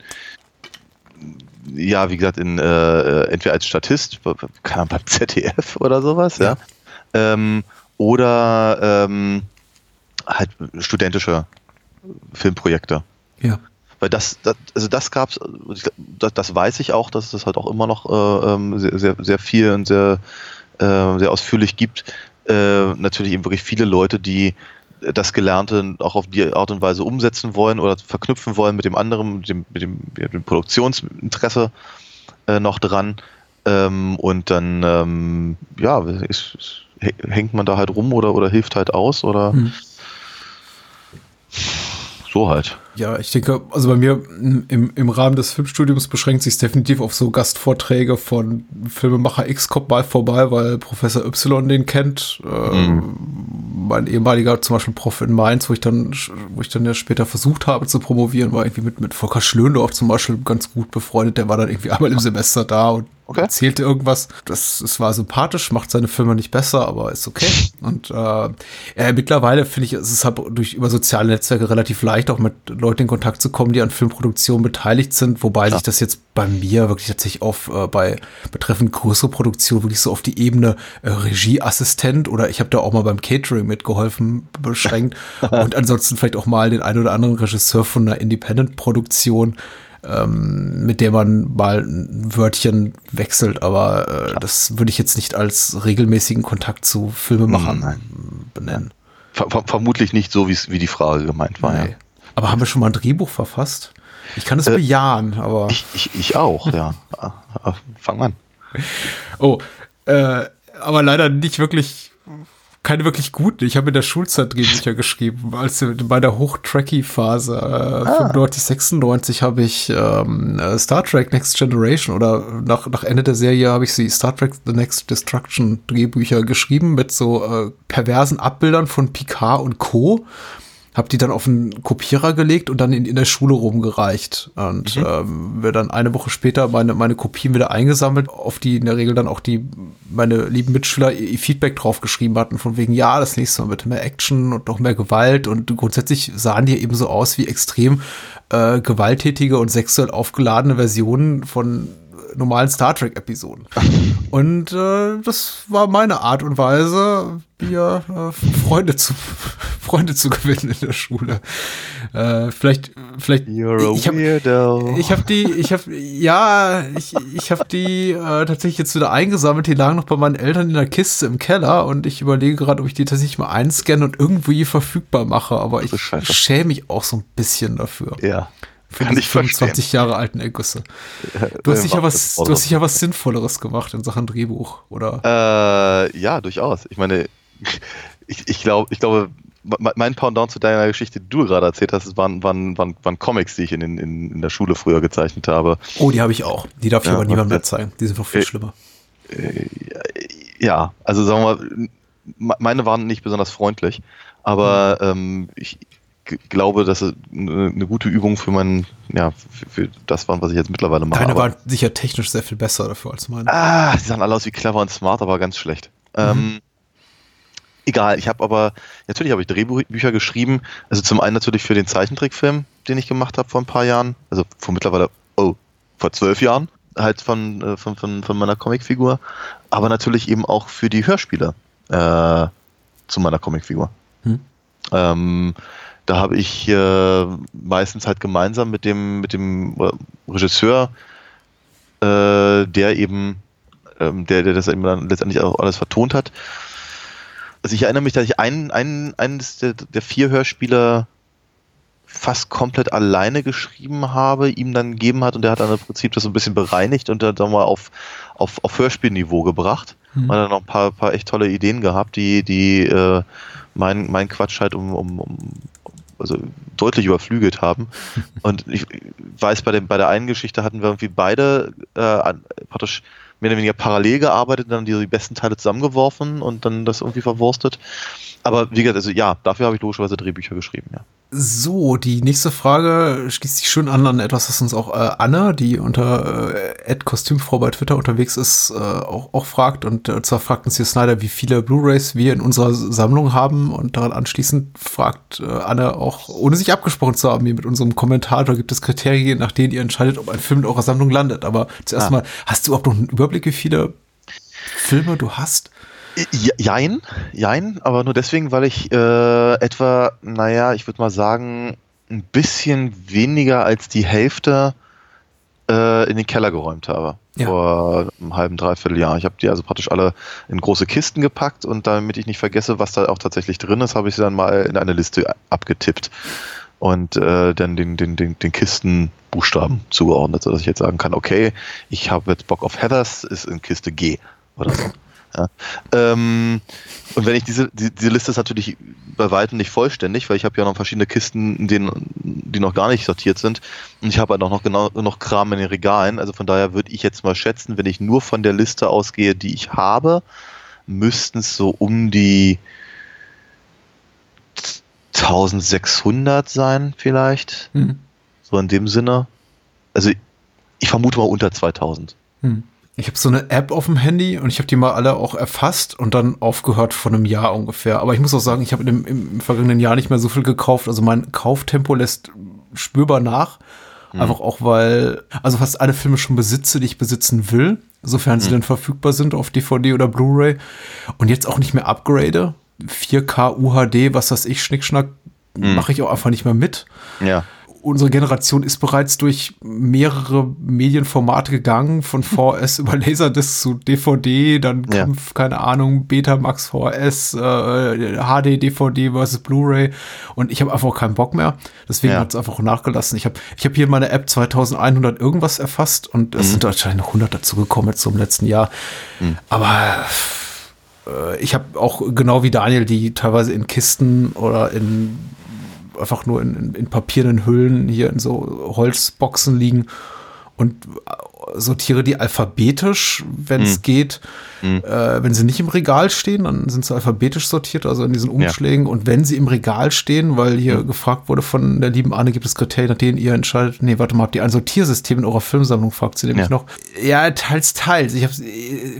ja, wie gesagt, in äh, entweder als Statist, keine Ahnung, beim ZDF oder sowas, ja. Ähm, oder ähm, halt studentische Filmprojekte. Ja. Weil das, das also das gab's, das, das weiß ich auch, dass es das halt auch immer noch äh, ähm, sehr, sehr, sehr viel und sehr, äh, sehr ausführlich gibt. Äh, natürlich eben wirklich viele Leute, die das Gelernte auch auf die Art und Weise umsetzen wollen oder verknüpfen wollen mit dem anderen, mit dem, mit dem, mit dem Produktionsinteresse äh, noch dran. Ähm, und dann, ähm, ja, ist, ist, hängt man da halt rum oder, oder hilft halt aus oder Hm. so halt. Ja, ich denke, also bei mir im, im Rahmen des Filmstudiums beschränkt sich definitiv auf so Gastvorträge von Filmemacher X kommt mal vorbei, weil Professor Y den kennt. Äh, Mein ehemaliger zum Beispiel Prof in Mainz, wo ich dann, wo ich dann ja später versucht habe zu promovieren, war irgendwie mit, mit Volker Schlöndorf zum Beispiel ganz gut befreundet. Der war dann irgendwie einmal im Semester da und Okay. erzählte irgendwas. Das, es war sympathisch, macht seine Filme nicht besser, aber ist okay. Und äh, ja, mittlerweile finde ich, es ist halt durch über soziale Netzwerke relativ leicht, auch mit Leuten in Kontakt zu kommen, die an Filmproduktionen beteiligt sind, wobei sich das jetzt bei mir wirklich tatsächlich auf äh, bei betreffend größere Produktion wirklich so auf die Ebene äh, Regieassistent oder ich habe da auch mal beim Catering mitgeholfen beschränkt und ansonsten vielleicht auch mal den einen oder anderen Regisseur von einer Independent-Produktion ähm, mit der man mal ein Wörtchen wechselt, aber äh, das würde ich jetzt nicht als regelmäßigen Kontakt zu Filmemachern Nein. benennen. Ver ver vermutlich nicht so, wie die Frage gemeint war. Nee. Aber haben wir schon mal ein Drehbuch verfasst? Ich kann es Äh, bejahen, aber. Ich, ich, ich auch, ja. Ah, ah, Fang an. Oh, äh, aber leider nicht wirklich, keine wirklich guten. Ich habe in der Schulzeit Drehbücher geschrieben, als in meiner Hochtracky-Phase, äh, 95, 96 habe ich ähm, äh, Star Trek Next Generation oder nach, nach Ende der Serie habe ich sie Star Trek The Next Destruction Drehbücher geschrieben mit so äh, perversen Abbildern von Picard und Co. Hab die dann auf einen Kopierer gelegt und dann in, in der Schule rumgereicht. Und ähm, wir dann eine Woche später meine, meine Kopien wieder eingesammelt, auf die in der Regel dann auch die meine lieben Mitschüler ihr, ihr Feedback drauf geschrieben hatten, von wegen, ja, das nächste Mal bitte mehr Action und noch mehr Gewalt. Und grundsätzlich sahen die eben so aus wie extrem äh, gewalttätige und sexuell aufgeladene Versionen von normalen Star Trek-Episoden. Und äh, das war meine Art und Weise, mir äh, Freunde zu Freunde zu gewinnen in der Schule. Äh, vielleicht, vielleicht. You're a ich habe weirdo. ich habe die, ich habe, ja, ich, ich habe die äh, tatsächlich jetzt wieder eingesammelt. Die lagen noch bei meinen Eltern in der Kiste im Keller und ich überlege gerade, ob ich die tatsächlich mal einscanne und irgendwie verfügbar mache. Aber ich schäme mich auch so ein bisschen dafür. ja. Für Kann diese ich verstehen. 25 Jahre alten Ergüsse. Du hast Äh, sicher was, du hast sicher was Sinnvolleres gemacht in Sachen Drehbuch, oder? Äh, ja, durchaus. Ich meine, ich, ich glaube, ich glaube, me- mein Pendant zu deiner Geschichte, die du gerade erzählt hast, waren, waren, waren, waren Comics, die ich in, in, in der Schule früher gezeichnet habe. Oh, die habe ich auch. Die darf ich Ja, aber niemandem mehr zeigen. Die sind noch viel Äh, schlimmer. Ja, also sagen wir mal, me- meine waren nicht besonders freundlich, aber ähm, ich glaube, dass es eine gute Übung für mein, ja, für, für das war, was ich jetzt mittlerweile mache. Deine waren sicher technisch sehr viel besser dafür als meine. Ah, die sahen alle aus wie clever und smart, aber ganz schlecht. Ähm, egal, ich habe aber, natürlich habe ich Drehbücher geschrieben. Also zum einen natürlich für den Zeichentrickfilm, den ich gemacht habe vor ein paar Jahren. Also vor mittlerweile, oh, vor zwölf Jahren. Halt von, äh, von, von, von meiner Comicfigur. Aber natürlich eben auch für die Hörspiele äh, zu meiner Comicfigur. Hm. Ähm, da habe ich äh, meistens halt gemeinsam mit dem, mit dem äh, Regisseur, äh, der eben, ähm, der, der das eben dann letztendlich auch alles vertont hat. Also ich erinnere mich, dass ich einen, einen, eines der, der vier Hörspiele fast komplett alleine geschrieben habe, ihm dann gegeben hat und der hat dann im Prinzip das so ein bisschen bereinigt und dann mal auf, auf, auf Hörspielniveau gebracht. Mhm. Hat dann noch ein paar, paar echt tolle Ideen gehabt, die, die äh, mein, mein Quatsch halt um, um, um also deutlich überflügelt haben. Und ich weiß, bei, dem, bei der einen Geschichte hatten wir irgendwie beide äh, an- praktisch mehr oder weniger parallel gearbeitet, dann die, die besten Teile zusammengeworfen und dann das irgendwie verwurstet. Aber wie gesagt, also ja, dafür habe ich logischerweise Drehbücher geschrieben, ja. So, die nächste Frage schließt sich schön an an etwas, was uns auch äh, Anna, die unter äh, Kostümfrau bei Twitter unterwegs ist, äh, auch, auch fragt. Und äh, zwar fragt uns hier Snyder, wie viele Blu-rays wir in unserer Sammlung haben. Und daran anschließend fragt äh, Anna auch, ohne sich abgesprochen zu haben, hier mit unserem Kommentator, gibt es Kriterien, nach denen ihr entscheidet, ob ein Film in eurer Sammlung landet. Aber zuerst Ah. mal, hast du überhaupt noch einen Überblick, wie viele Filme du hast? Je- Jein, jein, aber nur deswegen, weil ich äh, etwa, naja, ich würde mal sagen, ein bisschen weniger als die Hälfte äh, in den Keller geräumt habe. Ja. Vor einem halben, dreiviertel Jahr. Ich habe die also praktisch alle in große Kisten gepackt und damit ich nicht vergesse, was da auch tatsächlich drin ist, habe ich sie dann mal in eine Liste abgetippt und äh, dann den, den, den, den Kistenbuchstaben zugeordnet, sodass ich jetzt sagen kann, okay, ich habe jetzt Bock auf Heathers, ist in Kiste G oder so. Ja. Ähm, und wenn ich diese, die, diese Liste ist natürlich bei weitem nicht vollständig, weil ich habe ja noch verschiedene Kisten, denen, die noch gar nicht sortiert sind. Und ich habe halt auch noch genau noch Kram in den Regalen. Also von daher würde ich jetzt mal schätzen, wenn ich nur von der Liste ausgehe, die ich habe, müssten es so um die 1600 sein, vielleicht. Hm. So in dem Sinne. Also ich vermute mal unter 2000. Hm. Ich habe so eine App auf dem Handy und ich habe die mal alle auch erfasst und dann aufgehört von einem Jahr ungefähr. Aber ich muss auch sagen, ich habe im, im vergangenen Jahr nicht mehr so viel gekauft. Also mein Kauftempo lässt spürbar nach. Mhm. Einfach auch, weil, also fast alle Filme schon besitze, die ich besitzen will, sofern sie Mhm. denn verfügbar sind auf DVD oder Blu-ray. Und jetzt auch nicht mehr upgrade. 4K UHD, was weiß ich, Schnickschnack, Mhm. mache ich auch einfach nicht mehr mit Ja. Unsere Generation ist bereits durch mehrere Medienformate gegangen, von VS über Laserdisc zu DVD, dann Ja. Kampf, keine Ahnung, Betamax, VS, äh, HD, DVD versus Blu-ray und ich habe einfach keinen Bock mehr. Deswegen Ja. hat es einfach nachgelassen. Ich habe ich hab hier meine App 2100 irgendwas erfasst und es sind wahrscheinlich noch 100 dazugekommen jetzt zum letzten Jahr. Aber äh, ich habe auch genau wie Daniel die teilweise in Kisten oder in einfach nur in, in, in papierenden Hüllen hier in so Holzboxen liegen. Und sortiere die alphabetisch, wenn es Hm. geht. Hm. Äh, wenn sie nicht im Regal stehen, dann sind sie alphabetisch sortiert, also in diesen Umschlägen. Und wenn sie im Regal stehen, weil hier Hm. gefragt wurde von der lieben Anne, gibt es Kriterien, nach denen ihr entscheidet, nee, warte mal, habt ihr ein Sortiersystem in eurer Filmsammlung, fragt sie nämlich Ja. noch. Ja, teils, teils. Ich habe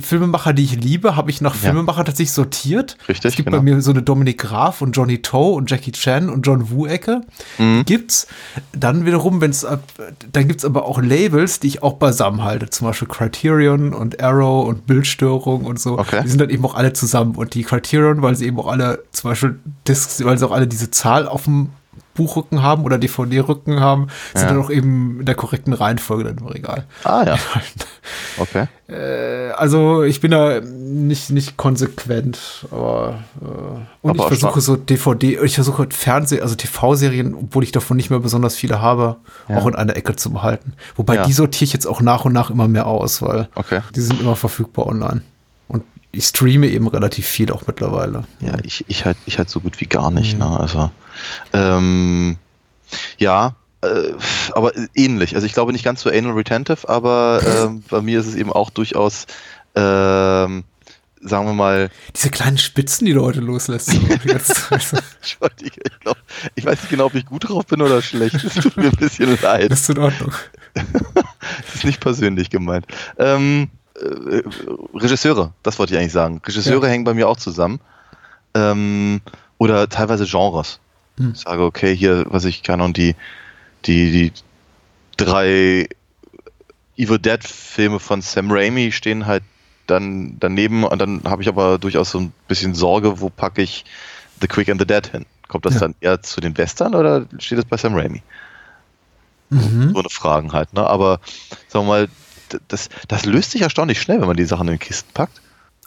Filmemacher, die ich liebe, habe ich nach Ja. Filmemacher tatsächlich sortiert. Richtig, Es gibt genau. bei mir so eine Dominik Graf und Johnny Toe und Jackie Chan und John Woo-Ecke. Mhm. Gibt's. Dann wiederum, wenn es dann gibt's aber auch Labels, die ich auch beisammen halte. Zum Beispiel Criterion und Arrow und Bildstörung und so. Okay. Die sind dann eben auch alle zusammen. Und die Criterion, weil sie eben auch alle, zum Beispiel Discs, weil sie auch alle diese Zahl auf dem Buchrücken haben oder DVD-Rücken haben, sind Ja. dann auch eben in der korrekten Reihenfolge dann im Regal. Ah ja. Okay. Äh, also ich bin da nicht, nicht konsequent, aber äh, und Aber ich versuche so DVD, ich versuche Fernseh, also TV-Serien, obwohl ich davon nicht mehr besonders viele habe, Ja. auch in einer Ecke zu behalten. Wobei Ja. die sortiere ich jetzt auch nach und nach immer mehr aus, weil Okay. die sind immer verfügbar online. Ich streame eben relativ viel auch mittlerweile. Ja, ich, ich halt, ich halt so gut wie gar nicht, ne? Also, ähm, ja, äh, aber ähnlich. Also ich glaube nicht ganz so anal retentive, aber ähm, bei mir ist es eben auch durchaus, ähm, sagen wir mal, Diese kleinen Spitzen, die du heute loslässt. Entschuldige, ich, glaub, ich weiß nicht genau, ob ich gut drauf bin oder schlecht. Es tut mir ein bisschen leid. das ist in Ordnung. Das ist nicht persönlich gemeint. Ähm, äh, Regisseure, das wollte ich eigentlich sagen. Regisseure Ja. hängen bei mir auch zusammen. Ähm, oder teilweise Genres. Hm. Ich sage, okay, hier, was ich kann und die, die, die drei Evil Dead Filme von Sam Raimi stehen halt dann daneben und dann habe ich aber durchaus so ein bisschen Sorge, wo packe ich The Quick and the Dead hin? Kommt das Ja. dann eher zu den Western oder steht das bei Sam Raimi? Mhm. so eine Fragen halt, ne? Aber sagen wir mal, das, das löst sich erstaunlich schnell, wenn man die Sachen in den Kisten packt.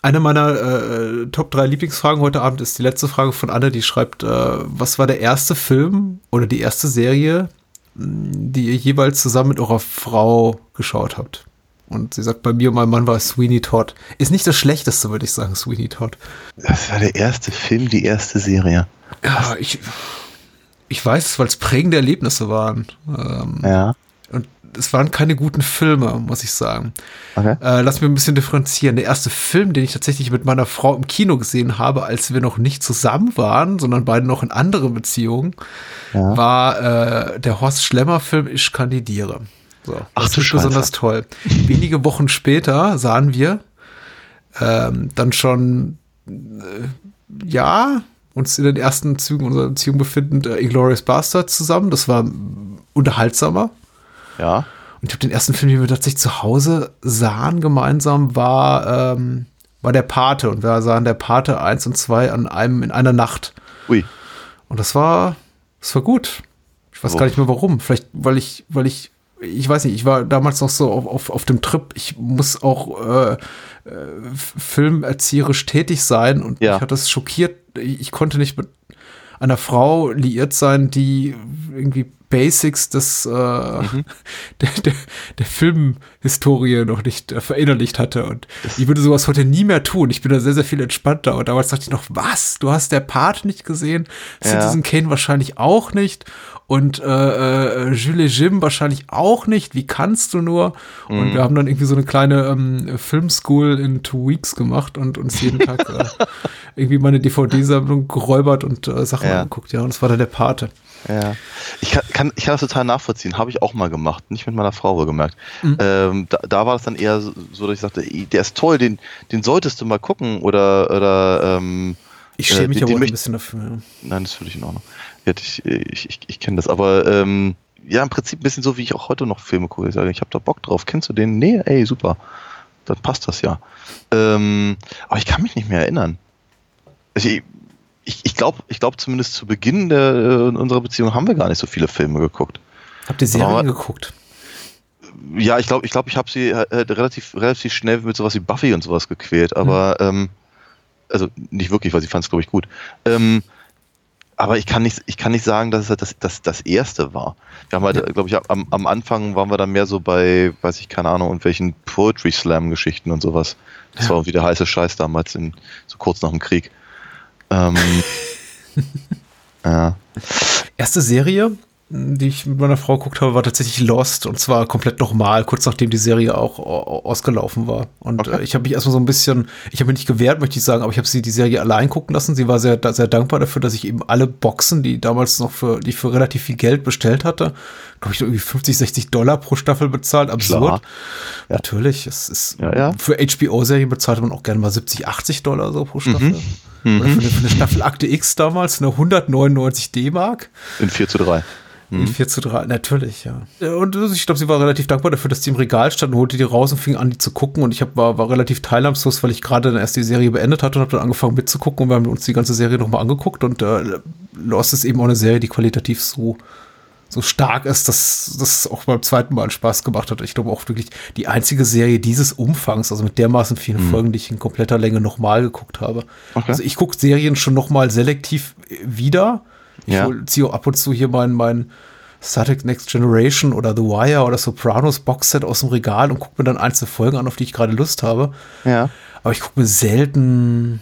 Eine meiner äh, Top 3 Lieblingsfragen heute Abend ist die letzte Frage von Anne, die schreibt, äh, was war der erste Film oder die erste Serie, die ihr jeweils zusammen mit eurer Frau geschaut habt? Und sie sagt, bei mir und meinem Mann war Sweeney Todd. Ist nicht das Schlechteste, würde ich sagen, Sweeney Todd. Das war der erste Film, die erste Serie. Ja, ich, ich weiß es, weil es prägende Erlebnisse waren. Ähm, Ja. Es waren keine guten Filme, muss ich sagen. Okay. Äh, lass mir ein bisschen differenzieren. Der erste Film, den ich tatsächlich mit meiner Frau im Kino gesehen habe, als wir noch nicht zusammen waren, sondern beide noch in anderen Beziehungen, Ja. war äh, der Horst Schlemmer-Film Ich kandidiere. So, Ach das ist besonders toll. Wenige Wochen später sahen wir ähm, dann schon, äh, ja, uns in den ersten Zügen unserer Beziehung befindend, äh, Inglourious Bastard zusammen. Das war unterhaltsamer. Ja. Und ich glaube, den ersten Film, den wir tatsächlich zu Hause sahen gemeinsam, war, ähm, war der Pate. Und wir sahen der Pate 1 und 2 an einem, in einer Nacht. Ui. Und das war, das war gut. Ich weiß gar nicht mehr warum. Vielleicht, weil ich, weil ich, ich weiß nicht, ich war damals noch so auf, auf, auf dem Trip, ich muss auch äh, äh, filmerzieherisch tätig sein und Ja. mich hat das schockiert. Ich, ich konnte nicht mit einer Frau liiert sein, die irgendwie Basics des, äh, der, der, der Filmhistorie noch nicht äh, verinnerlicht hatte. Und ich würde sowas heute nie mehr tun. Ich bin da sehr, sehr viel entspannter. Und damals dachte ich noch, was? Du hast der Part nicht gesehen? Ja. Citizen Kane wahrscheinlich auch nicht. Und äh, äh, Jules Jim wahrscheinlich auch nicht. Wie kannst du nur? Und wir haben dann irgendwie so eine kleine ähm, Filmschool in two weeks gemacht und uns jeden Tag äh, irgendwie meine DVD-Sammlung geräubert und äh, Sachen Ja. angeguckt. Ja, und das war dann der Pate. Ja. Ich kann, kann, ich kann das total nachvollziehen. Habe ich auch mal gemacht. Nicht mit meiner Frau wohlgemerkt. Ähm, da, da war es dann eher so, dass ich sagte, der ist toll, den, den solltest du mal gucken. Oder, oder ähm, Ich schäme Äh, mich den- aber auch ein bisschen dafür. Ja. Nein, das würde ich in Ordnung. Ja, ich ich, ich, ich kenne das. Aber ähm, ja, im Prinzip ein bisschen so, wie ich auch heute noch Filme gucke. Ich sage, ich habe da Bock drauf. Kennst du den? Nee, ey, super. Dann passt das ja. Ähm, aber ich kann mich nicht mehr erinnern. Also ich ich, ich glaube ich glaub zumindest zu Beginn der, äh, unserer Beziehung haben wir gar nicht so viele Filme geguckt. Habt ihr Serien geguckt? Ja, ich glaube, ich, glaub, ich habe sie äh, relativ, relativ schnell mit sowas wie Buffy und sowas gequält, aber ähm, also nicht wirklich, weil sie fand es, glaube ich, gut. Ähm, aber ich kann nicht, ich kann nicht sagen, dass es halt das, das, das erste war. Wir haben halt, glaube ich, am, am Anfang waren wir dann mehr so bei, weiß ich, keine Ahnung, irgendwelchen Poetry Slam Geschichten und sowas. Das war irgendwie der heiße Scheiß damals, in, so kurz nach dem Krieg. Ähm, ja. Erste Serie, die ich mit meiner Frau geguckt habe, war tatsächlich Lost und zwar komplett nochmal, kurz nachdem die Serie auch au- ausgelaufen war. Und Okay. äh, ich habe mich erstmal so ein bisschen, ich habe mich nicht gewehrt, möchte ich sagen, aber ich habe sie die Serie allein gucken lassen. Sie war sehr, sehr dankbar dafür, dass ich eben alle Boxen, die damals noch für, die ich für relativ viel Geld bestellt hatte, glaube ich, irgendwie 50, 60 Dollar pro Staffel bezahlt. Absurd. Ja. Natürlich, es ist Ja, ja. für HBO-Serien bezahlt man auch gerne mal 70, 80 Dollar so pro Staffel. Mhm. Oder für eine, für eine Staffel Akte X damals eine 199 D-Mark. In 4 zu 3. In 4 zu 3, natürlich, ja. Und ich glaube, sie war relativ dankbar dafür, dass die im Regal stand und holte die raus und fing an, die zu gucken. Und ich hab, war, war relativ teilnahmslos, weil ich gerade dann erst die Serie beendet hatte und habe dann angefangen mitzugucken und wir haben uns die ganze Serie nochmal angeguckt. Und äh, Lost ist eben auch eine Serie, die qualitativ so, so stark ist, dass das auch beim zweiten Mal Spaß gemacht hat. Ich glaube auch wirklich die einzige Serie dieses Umfangs, also mit dermaßen vielen Folgen, die ich in kompletter Länge nochmal geguckt habe. Okay. Also ich gucke Serien schon nochmal selektiv wieder. Ich Ja. ziehe ab und zu hier mein, mein Star Trek Next Generation oder The Wire oder Sopranos Boxset aus dem Regal und gucke mir dann einzelne Folgen an, auf die ich gerade Lust habe. Ja. Aber ich gucke mir selten,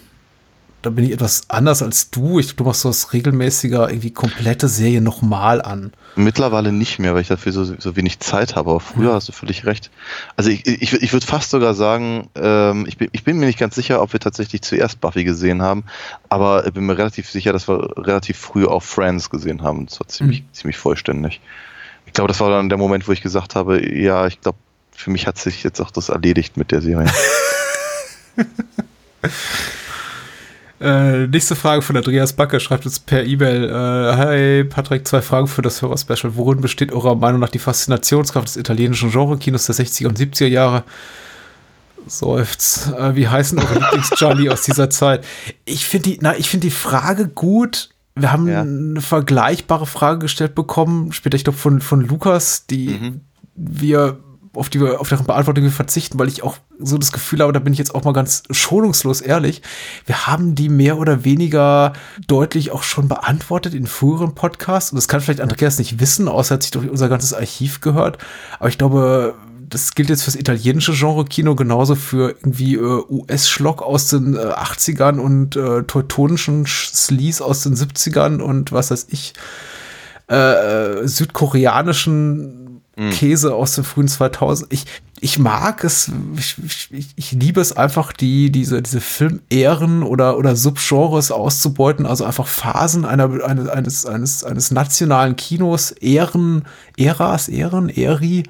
da bin ich etwas anders als du. Ich, du machst sowas regelmäßiger, irgendwie komplette Serien nochmal an. Mittlerweile nicht mehr, weil ich dafür so, so wenig Zeit habe. Aber früher hast du völlig recht. Also ich, ich, ich würde fast sogar sagen, ähm, ich, bin, ich bin mir nicht ganz sicher, ob wir tatsächlich zuerst Buffy gesehen haben, aber ich bin mir relativ sicher, dass wir relativ früh auch Friends gesehen haben. Das war ziemlich, ziemlich vollständig. Ich glaube, das war dann der Moment, wo ich gesagt habe, ja, ich glaube, für mich hat sich jetzt auch das erledigt mit der Serie. Äh, nächste Frage von Andreas Backe schreibt uns per E-Mail. Äh, Hi Patrick, zwei Fragen für das Hörer-Special. Worin besteht eurer Meinung nach die Faszinationskraft des italienischen Genre-Kinos der 60er und 70er Jahre? Seufz. Äh, wie heißen eure Lieblings-Charlie aus dieser Zeit? Ich finde die, na, ich finde die Frage gut. Wir haben Ja. eine vergleichbare Frage gestellt bekommen, später, ich glaube, von, von Lukas, die wir, auf die auf deren Beantwortung wir verzichten, weil ich auch so das Gefühl habe, da bin ich jetzt auch mal ganz schonungslos ehrlich. Wir haben die mehr oder weniger deutlich auch schon beantwortet in früheren Podcasts. Und das kann vielleicht Andreas nicht wissen, außer er hat sich durch unser ganzes Archiv gehört. Aber ich glaube, das gilt jetzt fürs italienische Genre-Kino genauso für irgendwie äh, US-Schlock aus den äh, 80ern und äh, teutonischen Sch- Sleaze aus den 70ern und was weiß ich, äh, südkoreanischen Käse aus den frühen 2000. Ich, ich mag es, ich, ich, ich liebe es einfach, die, diese, diese Filmehren oder, oder Subgenres auszubeuten, also einfach Phasen einer, eines, eines, eines, eines nationalen Kinos, Ehren, Äras, Ehren, Eri,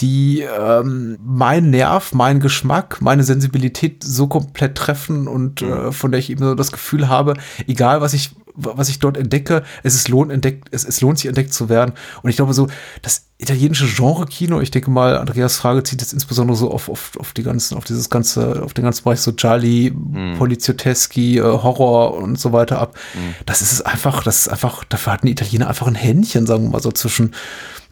die ähm, mein Nerv, mein Geschmack, meine Sensibilität so komplett treffen und äh, von der ich eben so das Gefühl habe, egal was ich was ich dort entdecke, es ist lohnt entdeckt, es, es lohnt sich entdeckt zu werden. Und ich glaube so, das italienische Genre-Kino, ich denke mal, Andreas Frage zieht jetzt insbesondere so auf, auf, auf die ganzen, auf dieses ganze, auf den ganzen Bereich so Gialli, mm. Polizioteschi, äh, Horror und so weiter ab. Mm. Das ist es einfach, das ist einfach, dafür hatten die Italiener einfach ein Händchen, sagen wir mal so zwischen,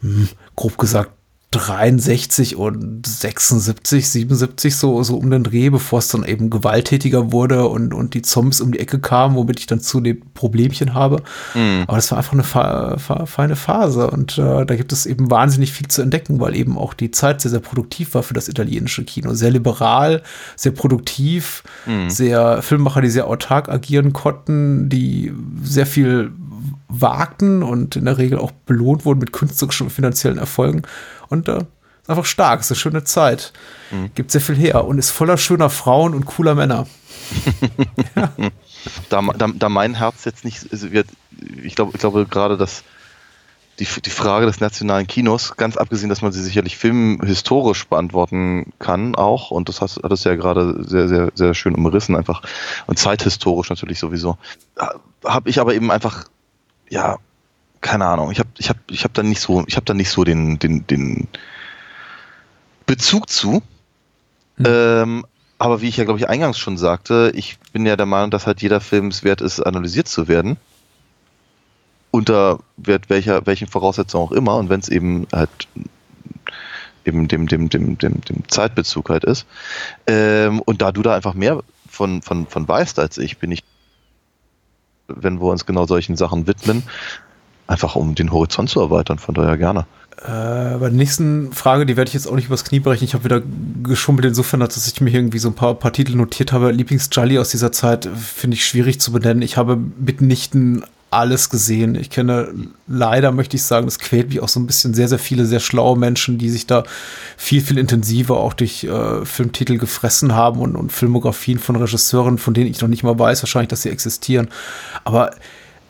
mh, hm, grob gesagt, 63 und 76, 77 so, so um den Dreh, bevor es dann eben gewalttätiger wurde und, und die Zombies um die Ecke kamen, womit ich dann zu den Problemchen habe. Mhm. Aber das war einfach eine feine Phase und äh, da gibt es eben wahnsinnig viel zu entdecken, weil eben auch die Zeit sehr, sehr produktiv war für das italienische Kino. Sehr liberal, sehr produktiv, mhm. sehr Filmemacher, die sehr autark agieren konnten, die sehr viel wagten und in der Regel auch belohnt wurden mit künstlerischen und finanziellen Erfolgen. Und äh, ist einfach stark, ist eine schöne Zeit. Mhm. Gibt sehr viel her und ist voller schöner Frauen und cooler Männer. ja. da, da, da, mein Herz jetzt nicht, also wird, ich glaube, ich glaube gerade, dass die, die Frage des nationalen Kinos, ganz abgesehen, dass man sie sicherlich filmhistorisch beantworten kann, auch, und das hat, hat es ja gerade sehr, sehr, sehr schön umrissen, einfach, und zeithistorisch natürlich sowieso, habe ich aber eben einfach ja, keine Ahnung. Ich habe ich hab, ich hab da nicht so, ich habe da nicht so den, den, den Bezug zu. Mhm. Ähm, aber wie ich ja, glaube ich, eingangs schon sagte, ich bin ja der Meinung, dass halt jeder Film es wert ist, analysiert zu werden. Unter welcher, welchen Voraussetzungen auch immer. Und wenn es eben halt eben dem, dem, dem, dem, dem Zeitbezug halt ist. Ähm, und da du da einfach mehr von, von, von weißt als ich, bin ich wenn wir uns genau solchen Sachen widmen, einfach um den Horizont zu erweitern. Von daher gerne. Äh, bei der nächsten Frage, die werde ich jetzt auch nicht übers Knie brechen. Ich habe wieder geschummelt insofern, dass ich mir irgendwie so ein paar, paar Titel notiert habe. Lieblings-Jolly aus dieser Zeit finde ich schwierig zu benennen. Ich habe mitnichten alles gesehen. Ich kenne leider, möchte ich sagen, das quält mich auch so ein bisschen sehr, sehr viele sehr schlaue Menschen, die sich da viel, viel intensiver auch durch äh, Filmtitel gefressen haben und, und Filmografien von Regisseuren, von denen ich noch nicht mal weiß, wahrscheinlich, dass sie existieren. Aber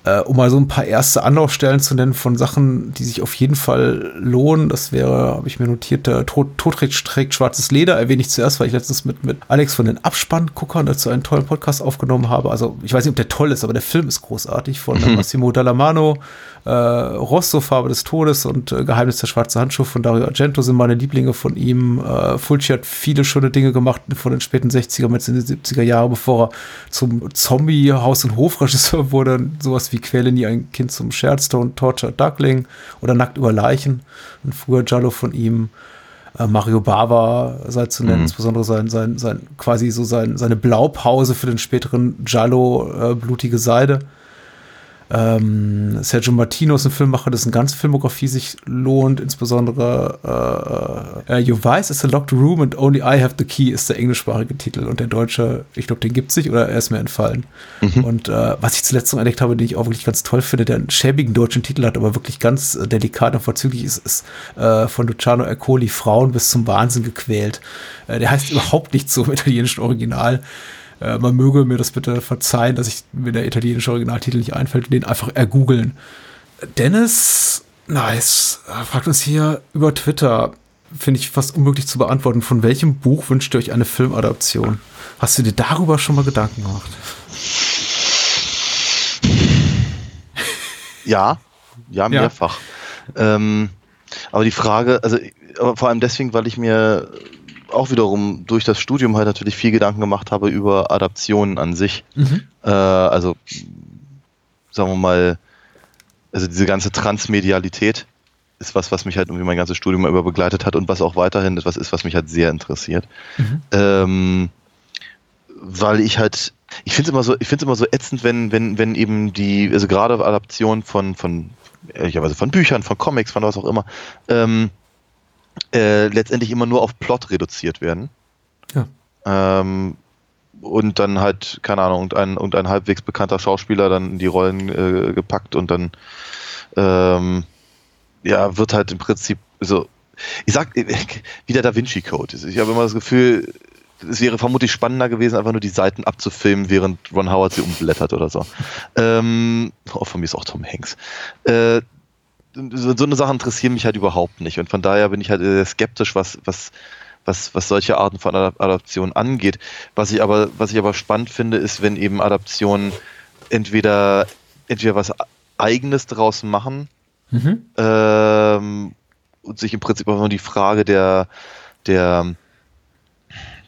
äh, um mal so ein paar erste Anlaufstellen zu nennen von Sachen, die sich auf jeden Fall lohnen. Das wäre, habe ich mir notiert, der Tod, Tod trägt, trägt, schwarzes Leder. Erwähne ich zuerst, weil ich letztens mit, mit Alex von den Abspannguckern dazu einen tollen Podcast aufgenommen habe. Also ich weiß nicht, ob der toll ist, aber der Film ist großartig von mhm. Massimo Dallamano. Äh, Rosso, Farbe des Todes und äh, Geheimnis der schwarze Handschuh von Dario Argento sind meine Lieblinge von ihm. Äh, Fulci hat viele schöne Dinge gemacht von den späten 60er, mit den 70er Jahren, bevor er zum Zombie-Haus- und Hofregisseur wurde. Sowas wie Quäle nie ein Kind zum Scherzton, Torture Duckling oder Nackt über Leichen. Ein früher Giallo von ihm. Äh, Mario Bava sei zu nennen, mhm. insbesondere sein, sein, sein, quasi so sein, seine Blaupause für den späteren Giallo äh, Blutige Seide. Ähm, Sergio Martino ist ein Filmemacher, dessen ganze Filmografie sich lohnt, insbesondere äh, äh, You Vice is a locked room and only I have the key ist der englischsprachige Titel und der deutsche, ich glaube, den gibt es nicht oder er ist mir entfallen. Mhm. Und äh, was ich zuletzt noch entdeckt habe, den ich auch wirklich ganz toll finde, der einen schäbigen deutschen Titel hat, aber wirklich ganz äh, delikat und vorzüglich ist, ist äh, von Luciano Ercoli Frauen bis zum Wahnsinn gequält. Äh, der heißt überhaupt nicht so im italienischen Original. Äh, man möge mir das bitte verzeihen, dass ich mir der italienische Originaltitel nicht einfällt, den einfach ergoogeln. Dennis, nice, fragt uns hier über Twitter, finde ich fast unmöglich zu beantworten. Von welchem Buch wünscht ihr euch eine Filmadaption? Hast du dir darüber schon mal Gedanken gemacht? Ja, ja, mehrfach. Ja. Ähm, aber die Frage, also vor allem deswegen, weil ich mir auch wiederum durch das Studium halt natürlich viel Gedanken gemacht habe über Adaptionen an sich. Mhm. Äh, also, sagen wir mal, also diese ganze Transmedialität ist was, was mich halt irgendwie mein ganzes Studium über begleitet hat und was auch weiterhin etwas ist, was mich halt sehr interessiert. Mhm. Ähm, weil ich halt, ich finde es immer so, ich finde immer so ätzend, wenn, wenn, wenn eben die, also gerade Adaptionen von, von, ehrlicherweise von Büchern, von Comics, von was auch immer, ähm, äh, letztendlich immer nur auf Plot reduziert werden. Ja. Ähm, und dann halt, keine Ahnung, und ein, und ein halbwegs bekannter Schauspieler dann in die Rollen äh, gepackt und dann ähm, ja, wird halt im Prinzip so, ich sag, wie der Da Vinci Code ist. Ich habe immer das Gefühl, es wäre vermutlich spannender gewesen, einfach nur die Seiten abzufilmen, während Ron Howard sie umblättert oder so. Ähm, oh, von mir ist auch Tom Hanks. Äh, so, eine Sache interessieren mich halt überhaupt nicht. Und von daher bin ich halt sehr skeptisch, was, was, was, was solche Arten von Adaptionen angeht. Was ich aber, was ich aber spannend finde, ist, wenn eben Adaptionen entweder entweder was Eigenes draus machen Mhm. ähm, und sich im Prinzip einfach nur die Frage der, der,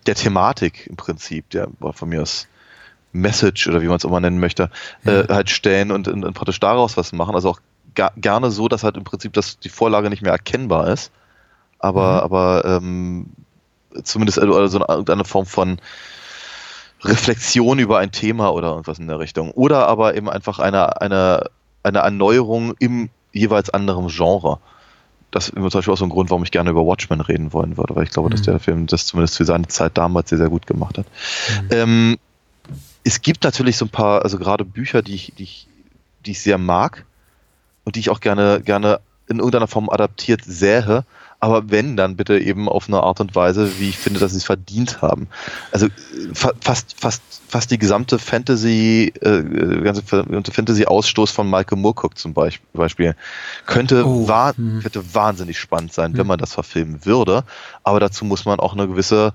der Thematik im Prinzip, der von mir aus Message oder wie man es immer nennen möchte, äh, halt stellen und, und, und praktisch daraus was machen. Also auch ga, gerne so, dass halt im Prinzip dass die Vorlage nicht mehr erkennbar ist, aber, Mhm. aber ähm, zumindest also also eine, irgendeine Form von Reflexion über ein Thema oder irgendwas in der Richtung. Oder aber eben einfach eine, eine, eine Erneuerung im jeweils anderen Genre. Das ist zum Beispiel auch so ein Grund, warum ich gerne über Watchmen reden wollen würde, weil ich glaube, dass Mhm. der Film das zumindest für seine Zeit damals sehr, sehr gut gemacht hat. Ähm, es gibt natürlich so ein paar, also gerade Bücher, die ich, die ich, die ich sehr mag und die ich auch gerne, gerne in irgendeiner Form adaptiert sähe, aber wenn, dann bitte eben auf eine Art und Weise, wie ich finde, dass sie es verdient haben. Also äh, fa fast, fast, fast die gesamte Fantasy, äh, ganze ganze Fantasy-Ausstoß von Michael Moorcock zum Beisp- Beispiel könnte, Oh, wa hm. könnte wahnsinnig spannend sein, wenn Hm. man das verfilmen würde. Aber dazu muss man auch eine gewisse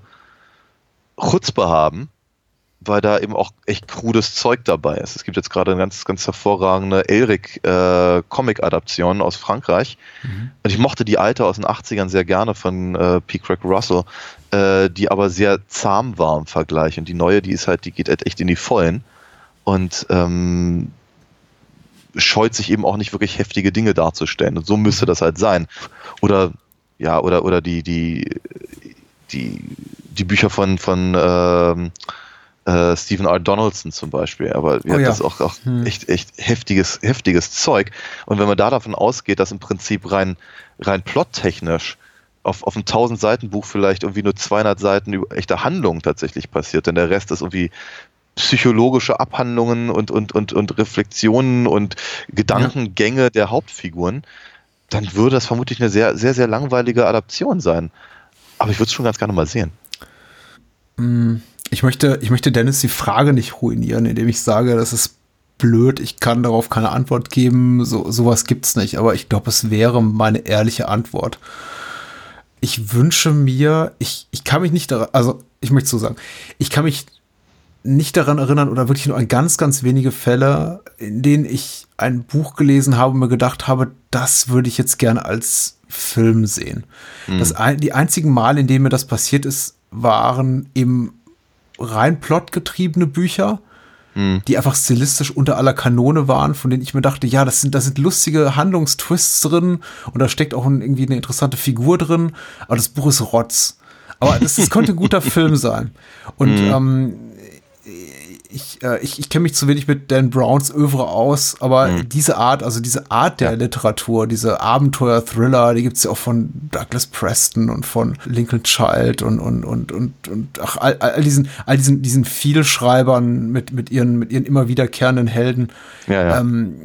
Chutzpe haben, weil da eben auch echt krudes Zeug dabei ist. Es gibt jetzt gerade eine ganz, ganz hervorragende Elric äh, Comic-Adaption aus Frankreich. Mhm. Und ich mochte die alte aus den 80ern sehr gerne von äh, P. Craig Russell, äh, die aber sehr zahm war im Vergleich. Und die neue, die ist halt, die geht halt echt in die Vollen und ähm, scheut sich eben auch nicht wirklich heftige Dinge darzustellen. Und so müsste das halt sein. Oder ja, oder oder die die die die Bücher von von ähm, äh, Stephen R. Donaldson zum Beispiel, aber ja, Oh ja. das ist auch, auch Hm. echt, echt heftiges, heftiges Zeug. Und wenn man da davon ausgeht, dass im Prinzip rein, rein plottechnisch auf, auf einem 1000 Seiten Buch vielleicht irgendwie nur 200 Seiten über echte Handlung tatsächlich passiert, denn der Rest ist irgendwie psychologische Abhandlungen und, und, und, und Reflexionen und Gedankengänge der Hauptfiguren, dann würde das vermutlich eine sehr, sehr, sehr langweilige Adaption sein. Aber ich würde es schon ganz gerne mal sehen. Ich möchte, ich möchte Dennis die Frage nicht ruinieren, indem ich sage, das ist blöd, ich kann darauf keine Antwort geben, so, sowas gibt's nicht, aber ich glaube, es wäre meine ehrliche Antwort. Ich wünsche mir, ich, ich kann mich nicht daran, also ich möchte so sagen, ich kann mich nicht daran erinnern oder wirklich nur an ganz, ganz wenige Fälle, in denen ich ein Buch gelesen habe und mir gedacht habe, das würde ich jetzt gerne als Film sehen. Das ein, die einzigen Male, in denen mir das passiert ist, waren eben rein plotgetriebene Bücher, Hm. die einfach stilistisch unter aller Kanone waren, von denen ich mir dachte, ja, das sind, da sind lustige Handlungstwists drin und da steckt auch ein, irgendwie eine interessante Figur drin, aber das Buch ist Rotz. Aber das, das könnte ein guter Film sein. Und ähm, ich, äh, ich, ich kenne mich zu wenig mit Dan Browns Övre aus, aber diese Art, also diese Art der Literatur, diese Abenteuer-Thriller, die gibt's ja auch von Douglas Preston und von Lincoln Child und, und, und, und, und ach, all, all diesen, all diesen, diesen Vielschreibern mit, mit ihren, mit ihren immer wiederkehrenden Helden. Ja, ja. Ähm,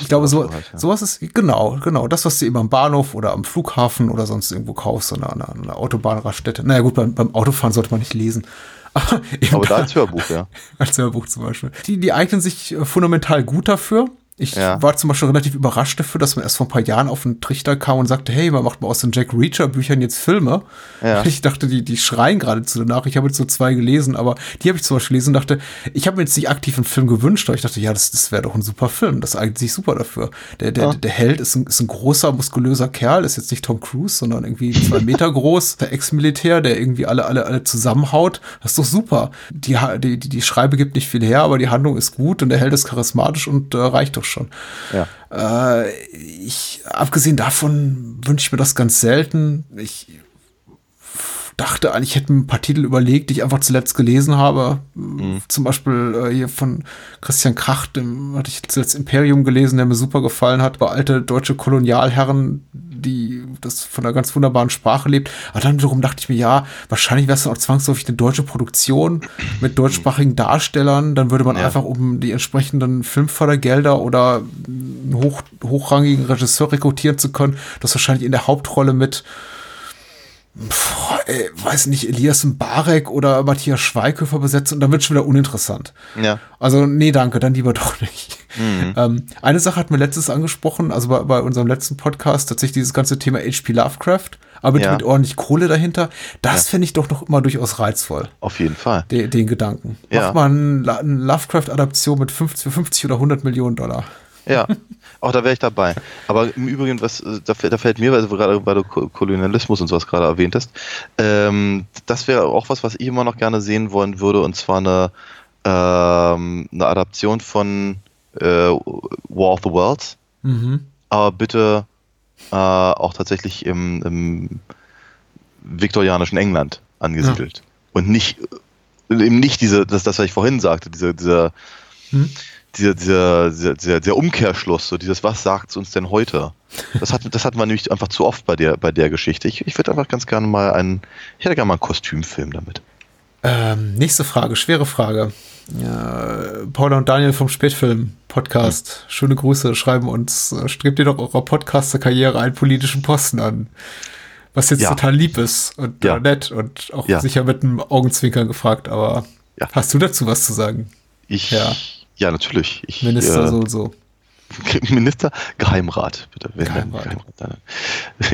ich glaube, so, halt, ja. sowas ist, genau, genau, das, was du eben am Bahnhof oder am Flughafen oder sonst irgendwo kaufst, an einer, an einer Autobahnraststätte. Naja, gut, beim, beim Autofahren sollte man nicht lesen. Aber, da als Hörbuch, ja. als Hörbuch zum Beispiel. Die, die eignen sich äh, fundamental gut dafür. Ich Ja. war zum Beispiel relativ überrascht dafür, dass man erst vor ein paar Jahren auf den Trichter kam und sagte, hey, man macht mal aus den Jack Reacher-Büchern jetzt Filme. Ja. Ich dachte, die, die schreien geradezu danach. Ich habe jetzt so zwei gelesen, aber die habe ich zum Beispiel gelesen und dachte, ich habe mir jetzt nicht aktiv einen Film gewünscht, aber ich dachte, ja, das, das wäre doch ein super Film. Das eignet sich super dafür. Der, der, Ja. der Held ist ein, ist ein großer, muskulöser Kerl, ist jetzt nicht Tom Cruise, sondern irgendwie zwei Meter groß, der Ex-Militär, der irgendwie alle, alle, alle zusammenhaut. Das ist doch super. Die, die, die, die Schreibe gibt nicht viel her, aber die Handlung ist gut und der Held ist charismatisch und äh, reicht doch schon. Ja. Äh, ich, abgesehen davon wünsche ich mir das ganz selten. Ich dachte eigentlich, ich hätte mir ein paar Titel überlegt, die ich einfach zuletzt gelesen habe. Zum Beispiel äh, hier von Christian Kracht, dem hatte ich zuletzt Imperium gelesen, der mir super gefallen hat. Über alte deutsche Kolonialherren, die das von einer ganz wunderbaren Sprache lebt. Aber dann wiederum dachte ich mir, ja, wahrscheinlich wäre es dann auch zwangsläufig eine deutsche Produktion mit deutschsprachigen Darstellern. Dann würde man Ja. einfach um die entsprechenden Filmfördergelder oder einen hoch, hochrangigen Regisseur rekrutieren zu können, das wahrscheinlich in der Hauptrolle mit Boah, ey, weiß nicht, Elias Mbarek oder Matthias Schweighöfer besetzt und dann wird schon wieder uninteressant. Ja. Also, nee, danke, dann lieber doch nicht. Ähm, eine Sache hat mir letztes angesprochen, also bei, bei unserem letzten Podcast, tatsächlich dieses ganze Thema H.P. Lovecraft. aber Ja. mit ordentlich Kohle dahinter. Das Ja. fände ich doch noch immer durchaus reizvoll, Auf jeden Fall. den, den Gedanken. Ja. Macht man eine Lovecraft-Adaption mit 50, für 50 oder 100 Millionen Dollar. Ja, auch da wäre ich dabei. Aber im Übrigen, was äh, da, fällt- da fällt mir, also gerade weil du Ko- Kolonialismus und sowas gerade erwähnt hast, ähm, das wäre auch was, was ich immer noch gerne sehen wollen würde, und zwar eine, ähm, eine Adaption von äh, War of the Worlds, Mhm. aber bitte äh, auch tatsächlich im, im viktorianischen England angesiedelt. Und nicht eben nicht diese, das, das, was ich vorhin sagte, diese, dieser, Hm? Dieser, dieser, dieser, dieser, der Umkehrschluss, so dieses, was sagt uns denn heute? Das hat, das hat man nämlich einfach zu oft bei der, bei der Geschichte. Ich, ich würde einfach ganz gerne mal einen, ich hätte gerne mal einen Kostümfilm damit. Ähm, nächste Frage, schwere Frage. Ja, Paula und Daniel vom Spätfilm Podcast. Schöne Grüße, schreiben uns, äh, strebt ihr doch eurer Podcaster-Karriere einen politischen Posten an. Was jetzt Ja. total lieb ist und Ja. nett und auch sicher mit einem Augenzwinkern gefragt, aber hast du dazu was zu sagen? Ich, Ja. Ja, natürlich. Ich, Minister äh, so und so. Minister, Geheimrat, bitte. Geheimrat. dann-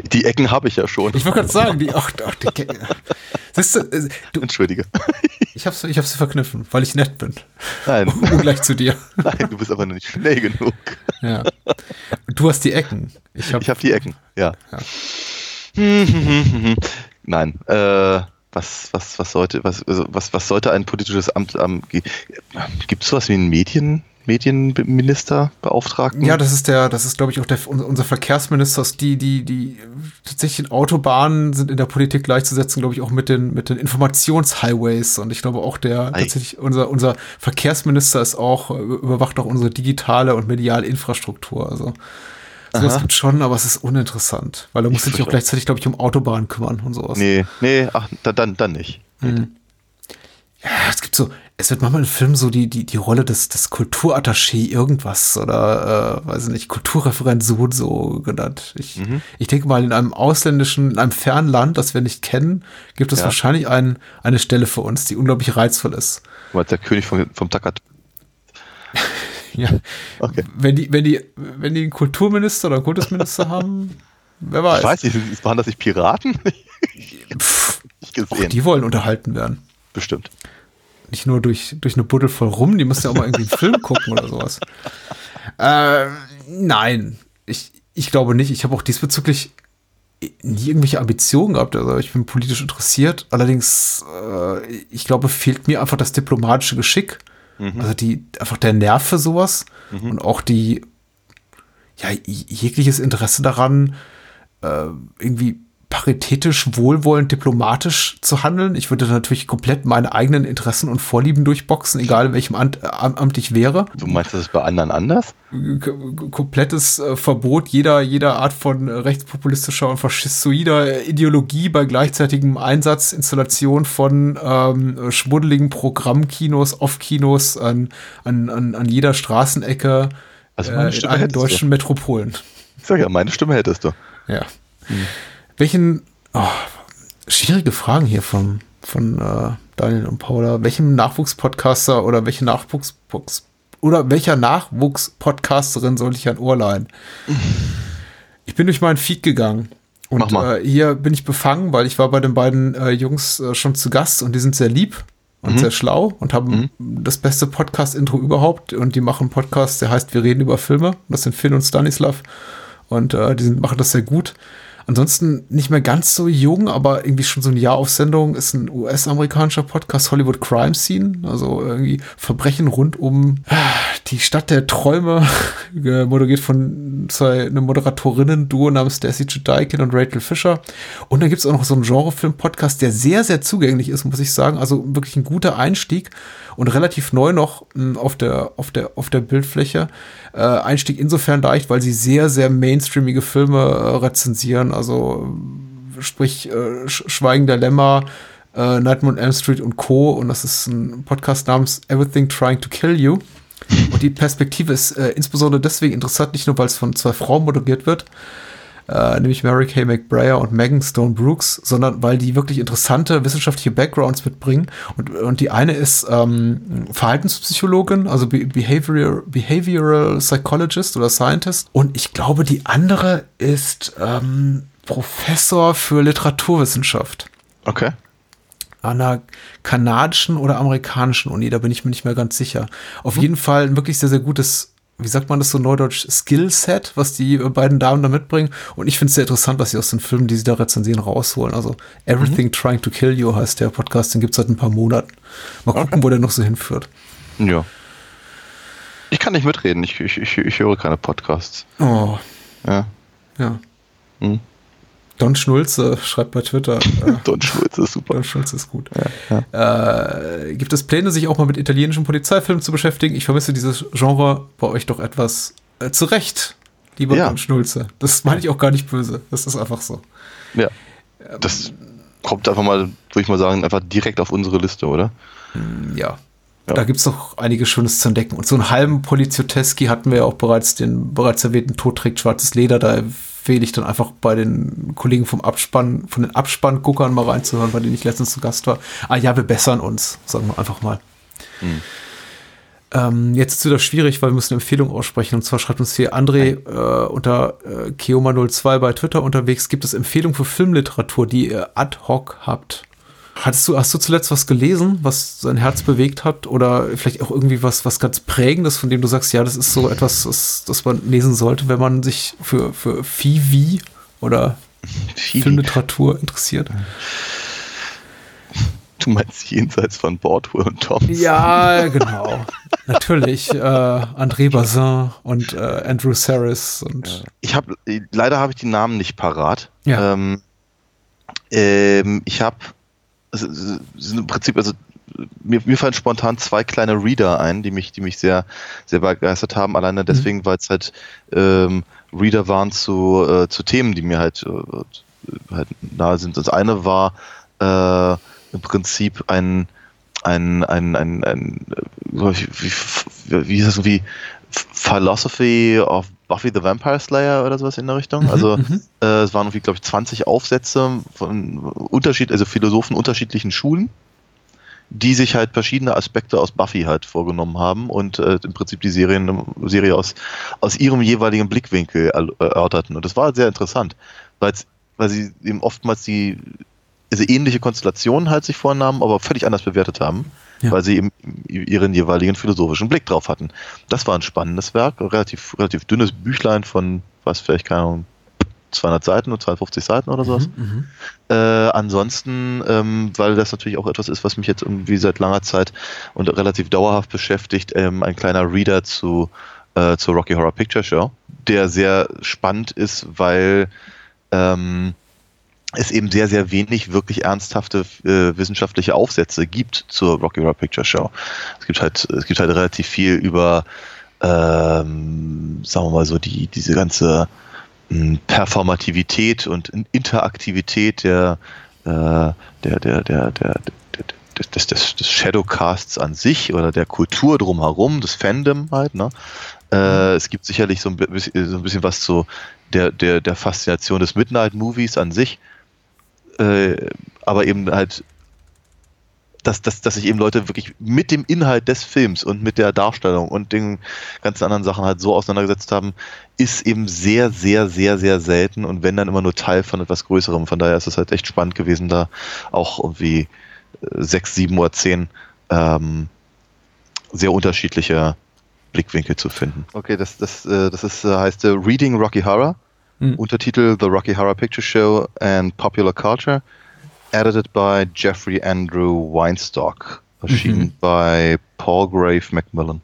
Die Ecken habe ich ja schon. Ich wollte gerade sagen, die, ach, ach, die, Siehst du, äh, du, Entschuldige. ich hab's, ich hab's sie verkniffen, weil ich nett bin. Nein, Ungleich zu dir. nein, du bist aber noch nicht schnell genug. Ja. Du hast die Ecken. Ich habe Ich habe die Ecken, ja. Ja. Nein, äh, was, was, was sollte, was, also was, was sollte ein politisches Amt, ähm, gibt es sowas wie einen Medien, Medienminister, Beauftragten? Ja, das ist der, das ist, glaube ich, auch der, unser Verkehrsminister, ist die, die, die tatsächlich Autobahnen sind in der Politik gleichzusetzen, glaube ich, auch mit den, mit den Informationshighways. Und ich glaube auch der, Ei. tatsächlich, unser, unser Verkehrsminister ist auch, äh, überwacht auch unsere digitale und mediale Infrastruktur. Also, sowas Aha. gibt schon, aber es ist uninteressant, weil da musst du dich auch gleichzeitig, glaube ich, um Autobahnen kümmern und sowas. Nee, nee, ach, da- dann, dann nicht. Ja, es gibt so, es wird manchmal in Filmen so die, die, die Rolle des, des Kulturattaché irgendwas oder, äh, weiß ich nicht, Kulturreferent so und so genannt. Ich, Mhm. ich denke mal, in einem ausländischen, in einem fernen Land, das wir nicht kennen, gibt es Ja. wahrscheinlich ein, eine Stelle für uns, die unglaublich reizvoll ist. Du meinst der König vom, vom Takat. Ja. Okay. Wenn die, wenn die, wenn die einen Kulturminister oder einen Kultusminister haben, wer weiß. Ich weiß nicht, waren das nicht Piraten? Pff, auch die wollen unterhalten werden. Bestimmt. Nicht nur durch, durch eine Buddel voll rum, die müssen ja auch mal irgendwie einen Film gucken oder sowas. Äh, nein, ich, ich glaube nicht. Ich habe auch diesbezüglich nie irgendwelche Ambitionen gehabt. Also ich bin politisch interessiert. Allerdings, äh, ich glaube, fehlt mir einfach das diplomatische Geschick. Also die, einfach der Nerv für sowas und auch die, ja, jegliches Interesse daran, äh, irgendwie paritätisch, wohlwollend, diplomatisch zu handeln. Ich würde natürlich komplett meine eigenen Interessen und Vorlieben durchboxen, egal in welchem Amt, äh, Amt ich wäre. Du meinst, das ist bei anderen anders? K komplettes äh, Verbot jeder, jeder Art von äh, rechtspopulistischer und faschistoider Ideologie bei gleichzeitigem Einsatz, Installation von ähm, äh, schmuddeligen Programmkinos, Off-Kinos an, an, an, an jeder Straßenecke Also meine äh, in allen deutschen Metropolen. Ich sag ja, meine Stimme hättest du. Ja. Welchen, oh, schwierige Fragen hier von, von äh, Daniel und Paula. Welchem Nachwuchspodcaster oder welche Nachwuchs oder welcher Nachwuchspodcasterin soll ich ein Ohr leihen? Ich bin durch meinen Feed gegangen. Und mal. äh, hier bin ich befangen, weil ich war bei den beiden äh, Jungs äh, schon zu Gast und die sind sehr lieb und Mhm. sehr schlau und haben das beste Podcast-Intro überhaupt. Und die machen einen Podcast, der heißt Wir reden über Filme. Das sind Finn und Stanislav. Und äh, die sind, machen das sehr gut. Ansonsten nicht mehr ganz so jung, aber irgendwie schon so ein Jahr auf Sendung ist ein US-amerikanischer Podcast, Hollywood Crime Scene. Also irgendwie Verbrechen rund um die Stadt der Träume, moderiert von zwei Moderatorinnen-Duo namens Daisy Judikin und Rachel Fisher. Und dann gibt es auch noch so einen Genrefilm-Podcast, der sehr, sehr zugänglich ist, muss ich sagen. Also wirklich ein guter Einstieg und relativ neu noch mh, auf der, auf der, auf der Bildfläche. Äh, Einstieg insofern leicht, weil sie sehr, sehr mainstreamige Filme äh, rezensieren. Also sprich äh, Sch Schweigen der Lämmer, äh, Nightmare on Elm Street und Co. Und das ist ein Podcast namens Everything Trying to Kill You. Und die Perspektive ist äh, insbesondere deswegen interessant, nicht nur, weil es von zwei Frauen moderiert wird, äh, nämlich Mary Kay McBrayer und Megan Stone Brooks, sondern weil die wirklich interessante wissenschaftliche Backgrounds mitbringen. Und, und die eine ist ähm, Verhaltenspsychologin, also Be Behavioral, Behavioral Psychologist oder Scientist. Und ich glaube, die andere ist ähm, Professor für Literaturwissenschaft Okay. an einer kanadischen oder amerikanischen Uni, da bin ich mir nicht mehr ganz sicher. Auf jeden Fall ein wirklich sehr, sehr gutes, wie sagt man das so neudeutsch, Skillset, was die beiden Damen da mitbringen. Und ich finde es sehr interessant, was sie aus den Filmen, die sie da rezensieren, rausholen. Also Everything Trying to Kill You heißt der Podcast, den gibt es seit ein paar Monaten. Mal gucken, wo der noch so hinführt. Ja. Ich kann nicht mitreden, ich, ich, ich, ich höre keine Podcasts. Oh, Ja. ja. Hm. Don Schnulze schreibt bei Twitter. Äh, Don Schulz ist super. Don Schulze ist gut. Äh, gibt es Pläne, sich auch mal mit italienischen Polizeifilmen zu beschäftigen? Ich vermisse dieses Genre bei euch doch etwas äh, zu Recht, lieber Ja. Don Schnulze. Das meine ich auch gar nicht böse. Das ist einfach so. Ja. Das kommt einfach mal, würde ich mal sagen, einfach direkt auf unsere Liste, oder? Ja. Ja. Da gibt es noch einiges Schönes zu entdecken. Und so einen halben Polizioteski hatten wir ja auch bereits, den bereits erwähnten Tod trägt schwarzes Leder. Da empfehle ich dann einfach bei den Kollegen vom Abspann, von den Abspannguckern mal reinzuhören, bei denen ich letztens zu Gast war. Ah ja, wir bessern uns, sagen wir einfach mal. Ähm, jetzt ist es wieder schwierig, weil wir müssen eine Empfehlung aussprechen. Und zwar schreibt uns hier André äh, unter äh, Keoma02 bei Twitter unterwegs. Gibt es Empfehlungen für Filmliteratur, die ihr ad hoc habt? Hattest du, hast du zuletzt was gelesen, was dein Herz bewegt hat? Oder vielleicht auch irgendwie was, was ganz Prägendes, von dem du sagst, ja, das ist so etwas, das, das man lesen sollte, wenn man sich für, für Fivi oder Fivi. Filmliteratur interessiert? Du meinst jenseits von Bordwool und Toms? Ja, genau. Natürlich. Äh, André Bazin und äh, Andrew Saris und Ich habe, leider habe ich die Namen nicht parat. Ja. Ähm, ähm, ich habe, es sind im Prinzip, also mir, mir fallen spontan zwei kleine Reader ein, die mich, die mich sehr, sehr begeistert haben. Alleine deswegen, weil es halt ähm, Reader waren zu, äh, zu Themen, die mir halt, äh, halt nahe sind. Das eine war äh, im Prinzip ein, ein, ein, ein, ein äh, wie, wie, wie hieß das, wie Philosophy of Buffy the Vampire Slayer oder sowas in der Richtung. Also äh, es waren irgendwie, glaube ich, 20 Aufsätze von Unterschied, also Philosophen unterschiedlichen Schulen, die sich halt verschiedene Aspekte aus Buffy halt vorgenommen haben und äh, im Prinzip die Serien, Serie aus, aus ihrem jeweiligen Blickwinkel erörterten. Und das war sehr interessant, weil sie eben oftmals die also ähnliche Konstellationen halt sich vornahmen, aber völlig anders bewertet haben, Ja. weil sie eben ihren jeweiligen philosophischen Blick drauf hatten. Das war ein spannendes Werk, ein relativ, relativ dünnes Büchlein von, was vielleicht, keine Ahnung, 200 Seiten oder 250 Seiten oder sowas. Äh, ansonsten, ähm, weil das natürlich auch etwas ist, was mich jetzt irgendwie seit langer Zeit und relativ dauerhaft beschäftigt, ähm, ein kleiner Reader zu, äh, zur Rocky Horror Picture Show, der sehr spannend ist, weil ähm, es eben sehr, sehr wenig wirklich ernsthafte äh, wissenschaftliche Aufsätze gibt zur Rocky Horror Picture Show. Es gibt halt, es gibt halt relativ viel über, ähm, sagen wir mal so, die, diese ganze mh, Performativität und Interaktivität der, äh, der, der, der, der, der des, des, des, Shadowcasts an sich oder der Kultur drumherum, des Fandom halt, ne? Äh, es gibt sicherlich so ein, bisschen, so ein bisschen was zu der, der, der Faszination des Midnight Movies an sich, äh, aber eben halt, dass, dass, dass sich eben Leute wirklich mit dem Inhalt des Films und mit der Darstellung und den ganzen anderen Sachen halt so auseinandergesetzt haben, ist eben sehr, sehr, sehr, sehr selten und wenn dann immer nur Teil von etwas Größerem. Von daher ist es halt echt spannend gewesen, da auch irgendwie äh, sechs, sieben oder zehn ähm, sehr unterschiedliche Blickwinkel zu finden. Okay, das, das, äh, das ist, äh, heißt Reading Rocky Horror. Mhm. Untertitel The Rocky Horror Picture Show and Popular Culture. Edited by Jeffrey Andrew Weinstock. Erschienen Mhm. bei Paulgrave Macmillan.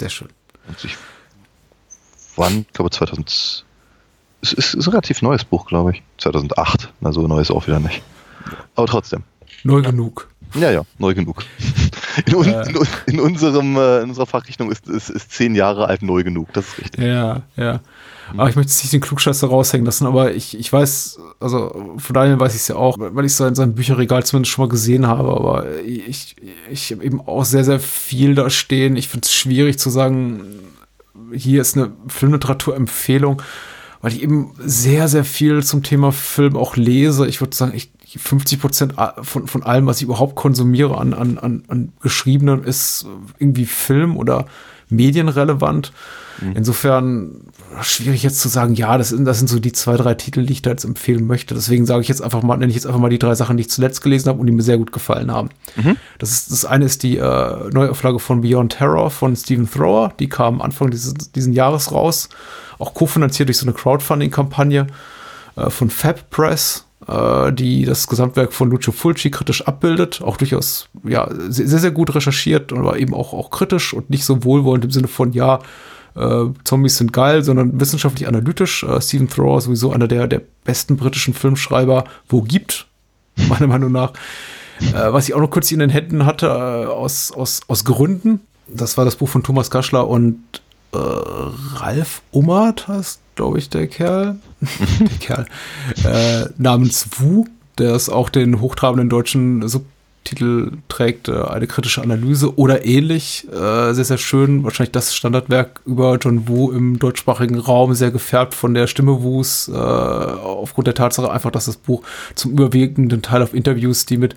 Sehr schön. Und ich, wann? Ich glaube 2000. Es ist, ist ein relativ neues Buch, glaube ich. 2008. Na, so neu ist auch wieder nicht. Aber trotzdem. Neu genug. Ja, ja, neu genug. In, un, Äh. in, in, unserem, äh, in unserer Fachrichtung ist, ist, ist zehn Jahre alt neu genug. Das ist richtig. Ja, ja. Aber ich möchte jetzt nicht den Klugscheißer raushängen lassen, aber ich, ich weiß, also von Daniel weiß ich es ja auch, weil ich es in seinem Bücherregal zumindest schon mal gesehen habe, aber ich, ich habe eben auch sehr, sehr viel da stehen. Ich finde es schwierig zu sagen, hier ist eine Filmliteraturempfehlung, weil ich eben sehr, sehr viel zum Thema Film auch lese. Ich würde sagen, ich, 50 Prozent von, von allem, was ich überhaupt konsumiere an, an, an, an Geschriebenen, ist irgendwie Film oder medienrelevant. Insofern schwierig jetzt zu sagen, ja, das sind, das sind so die zwei, drei Titel, die ich da jetzt empfehlen möchte. Deswegen sage ich jetzt einfach mal, nenne ich jetzt einfach mal die drei Sachen, die ich zuletzt gelesen habe und die mir sehr gut gefallen haben. Das, ist, das eine ist die äh, Neuauflage von Beyond Terror von Stephen Thrower. Die kam Anfang dieses diesen Jahres raus. Auch kofinanziert durch so eine Crowdfunding-Kampagne äh, von Fab Press äh, die das Gesamtwerk von Lucio Fulci kritisch abbildet, auch durchaus ja sehr, sehr gut recherchiert, aber eben auch, auch kritisch und nicht so wohlwollend im Sinne von, ja, äh, Zombies sind geil, sondern wissenschaftlich analytisch. Äh, Stephen Thrower sowieso einer der, der besten britischen Filmschreiber, wo gibt, meiner Meinung nach. Äh, was ich auch noch kurz in den Händen hatte, äh, aus, aus, aus Gründen. Das war das Buch von Thomas Kaschler und äh, Ralf Ummert heißt, glaube ich, der Kerl. der Kerl. Äh, namens Wu, der ist auch den hochtrabenden deutschen Subtitel trägt, äh, eine kritische Analyse oder ähnlich. Äh, sehr, sehr schön. Wahrscheinlich das Standardwerk über John Wu im deutschsprachigen Raum, sehr gefärbt von der Stimme Wus, äh, aufgrund der Tatsache einfach, dass das Buch zum überwiegenden Teil auf Interviews, die mit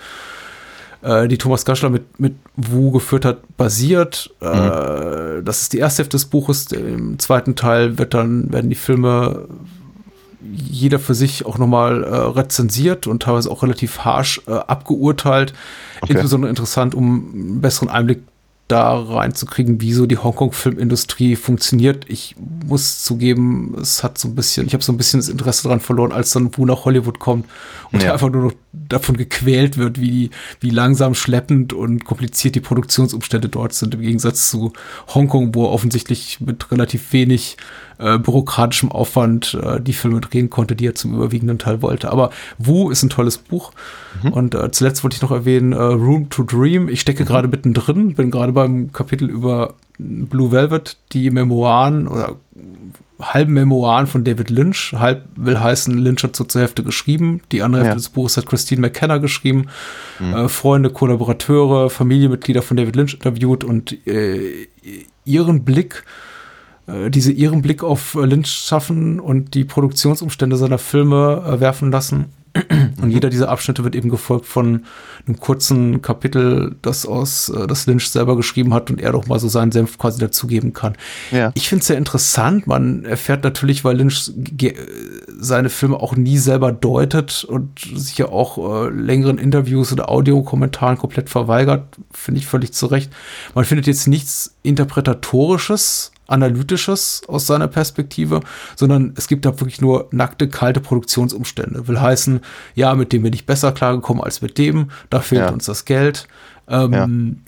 äh, die Thomas Gaschler mit, mit Wu geführt hat, basiert. Äh, das ist die erste Hälfte des Buches. Im zweiten Teil wird dann, werden die Filme jeder für sich auch nochmal äh, rezensiert und teilweise auch relativ harsch äh, abgeurteilt. Okay. Insbesondere interessant, um einen besseren Einblick da reinzukriegen, wie so die Hongkong-Filmindustrie funktioniert. Ich muss zugeben, es hat so ein bisschen, ich habe so ein bisschen das Interesse daran verloren, als dann Wu nach Hollywood kommt und Ja. einfach nur noch davon gequält wird, wie, wie langsam, schleppend und kompliziert die Produktionsumstände dort sind, im Gegensatz zu Hongkong, wo offensichtlich mit relativ wenig äh, bürokratischem Aufwand äh, die Filme drehen konnte, die er zum überwiegenden Teil wollte. Aber Wu ist ein tolles Buch. Und äh, zuletzt wollte ich noch erwähnen, äh, Room to Dream. Ich stecke gerade mittendrin, bin gerade beim Kapitel über Blue Velvet, die Memoiren oder halben Memoiren von David Lynch. Halb will heißen, Lynch hat so zur Hälfte geschrieben. Die andere Hälfte Ja. des Buches hat Christine McKenna geschrieben. Äh, Freunde, Kollaborateure, Familienmitglieder von David Lynch interviewt und äh, ihren Blick diese ihren Blick auf äh, Lynch schaffen und die Produktionsumstände seiner Filme äh, werfen lassen. Und jeder dieser Abschnitte wird eben gefolgt von einem kurzen Kapitel, das aus, äh, das Lynch selber geschrieben hat und er doch mal so seinen Senf quasi dazugeben kann. Ja. Ich finde es sehr interessant. Man erfährt natürlich, weil Lynch seine Filme auch nie selber deutet und sich ja auch äh, längeren Interviews oder Audiokommentaren komplett verweigert, finde ich völlig zu Recht. Man findet jetzt nichts Interpretatorisches, Analytisches aus seiner Perspektive, sondern es gibt da wirklich nur nackte, kalte Produktionsumstände. Will heißen, ja, mit dem bin ich besser klargekommen als mit dem, da fehlt Ja. uns das Geld. Ähm,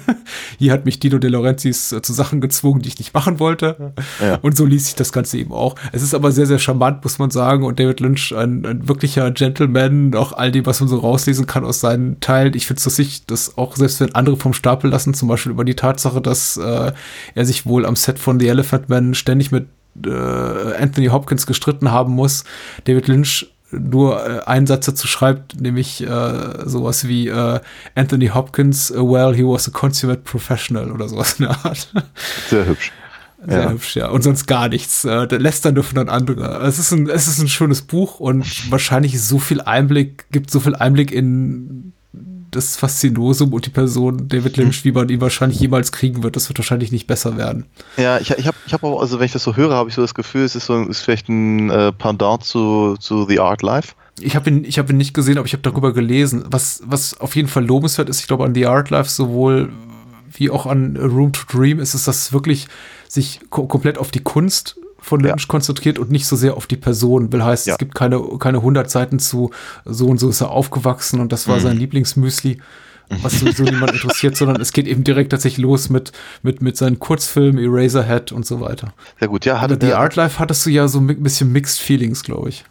hier hat mich Dino De Laurentiis äh, zu Sachen gezwungen, die ich nicht machen wollte. Ja. Und so liest sich das Ganze eben auch. Es ist aber sehr, sehr charmant, muss man sagen. Und David Lynch, ein, ein wirklicher Gentleman, auch all dem, was man so rauslesen kann aus seinen Teilen. Ich finde es lustig, dass auch selbst wenn andere vom Stapel lassen, zum Beispiel über die Tatsache, dass äh, er sich wohl am Set von The Elephant Man ständig mit äh, Anthony Hopkins gestritten haben muss, David Lynch nur äh, einen Satz dazu schreibt, nämlich äh, sowas wie äh, Anthony Hopkins, uh, well, he was a consummate professional oder sowas in der Art. Sehr hübsch. Sehr Ja. hübsch, ja. Und sonst gar nichts. Äh, der lässt dann dürfen dann andere. Es ist ein, es ist ein schönes Buch und wahrscheinlich so viel Einblick, gibt so viel Einblick in das Faszinosum und die Person David Lynch, wie man ihn wahrscheinlich jemals kriegen wird. Das wird wahrscheinlich nicht besser werden. Ja, ich, ich habe ich hab auch, also wenn ich das so höre, habe ich so das Gefühl, es ist so ist vielleicht ein äh, Pendant zu, zu The Art Life. Ich habe ihn, ich habe ihn nicht gesehen, aber ich habe darüber gelesen. Was, was auf jeden Fall lobenswert ist, ich glaube, an The Art Life sowohl wie auch an Room to Dream ist es, dass es wirklich sich ko komplett auf die Kunst von Ja. Lynch konzentriert und nicht so sehr auf die Person. Will heißt, Ja. es gibt keine, keine 100 Seiten zu so und so ist er aufgewachsen und das war Mhm. sein Lieblingsmüsli, was sowieso niemand interessiert, sondern es geht eben direkt tatsächlich los mit, mit, mit seinen Kurzfilmen, Eraserhead und so weiter. Sehr gut, ja, hatte der, Art Life hattest du ja so ein bisschen Mixed Feelings, glaube ich.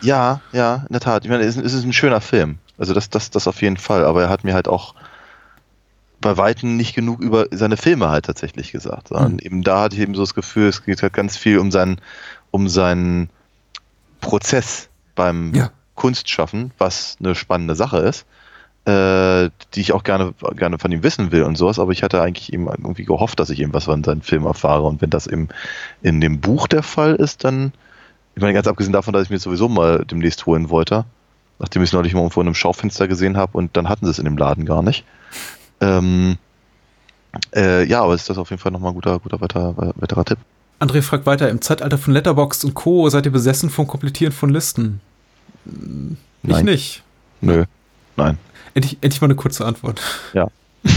Ja, ja, in der Tat. Ich meine, es ist, es ist ein schöner Film. Also das, das, das auf jeden Fall. Aber er hat mir halt auch bei Weitem nicht genug über seine Filme halt tatsächlich gesagt. Sondern Mhm. eben da hatte ich eben so das Gefühl, es geht halt ganz viel um seinen, um seinen Prozess beim Ja. Kunstschaffen, was eine spannende Sache ist, äh, die ich auch gerne, gerne von ihm wissen will und sowas. Aber ich hatte eigentlich eben irgendwie gehofft, dass ich eben was von seinen Filmen erfahre. Und wenn das eben in dem Buch der Fall ist, dann ich meine, ganz abgesehen davon, dass ich mir sowieso mal demnächst holen wollte, nachdem ich es neulich mal irgendwo in einem Schaufenster gesehen habe und dann hatten sie es in dem Laden gar nicht. Ähm, Äh, ja, aber ist das auf jeden Fall nochmal ein guter, guter weiter, weiterer Tipp. André fragt weiter, im Zeitalter von Letterboxd und Co. seid ihr besessen vom Komplettieren von Listen? Hm, Ich Nein. nicht. Nö. Nein. Endlich, endlich mal eine kurze Antwort. Ja.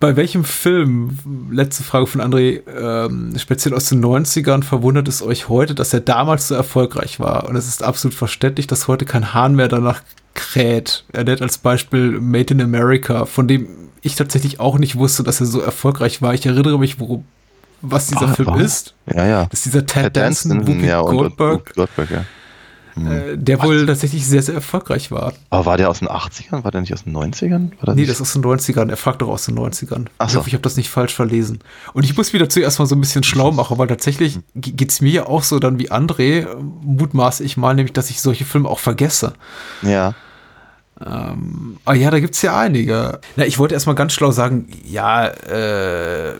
Bei welchem Film, letzte Frage von André, ähm, speziell aus den 90ern, verwundert es euch heute, dass er damals so erfolgreich war? Und es ist absolut verständlich, dass heute kein Hahn mehr danach kräht. Er nennt als Beispiel Made in America, von dem ich tatsächlich auch nicht wusste, dass er so erfolgreich war. Ich erinnere mich, worum, was dieser Ah, Film warum? ist. Ja, ja. Das ist dieser Ted, Ted Danson, Whoopi ja, Goldberg, Und, und Goldberg, ja. äh, der wohl tatsächlich sehr, sehr erfolgreich war. Aber war der aus den 80ern? War der nicht aus den 90ern? War der Nee, das ist aus den 90ern. Er fragt doch aus den 90ern. Ach Ich so. hoffe, ich habe das nicht falsch verlesen. Und ich muss wieder zuerst mal so ein bisschen schlau machen, weil tatsächlich ge- geht's mir ja auch so dann wie André, mutmaße ich mal, nämlich, dass ich solche Filme auch vergesse. Ja. Ah ja, da gibt's ja einige. Na, ich wollte erstmal ganz schlau sagen, ja, äh,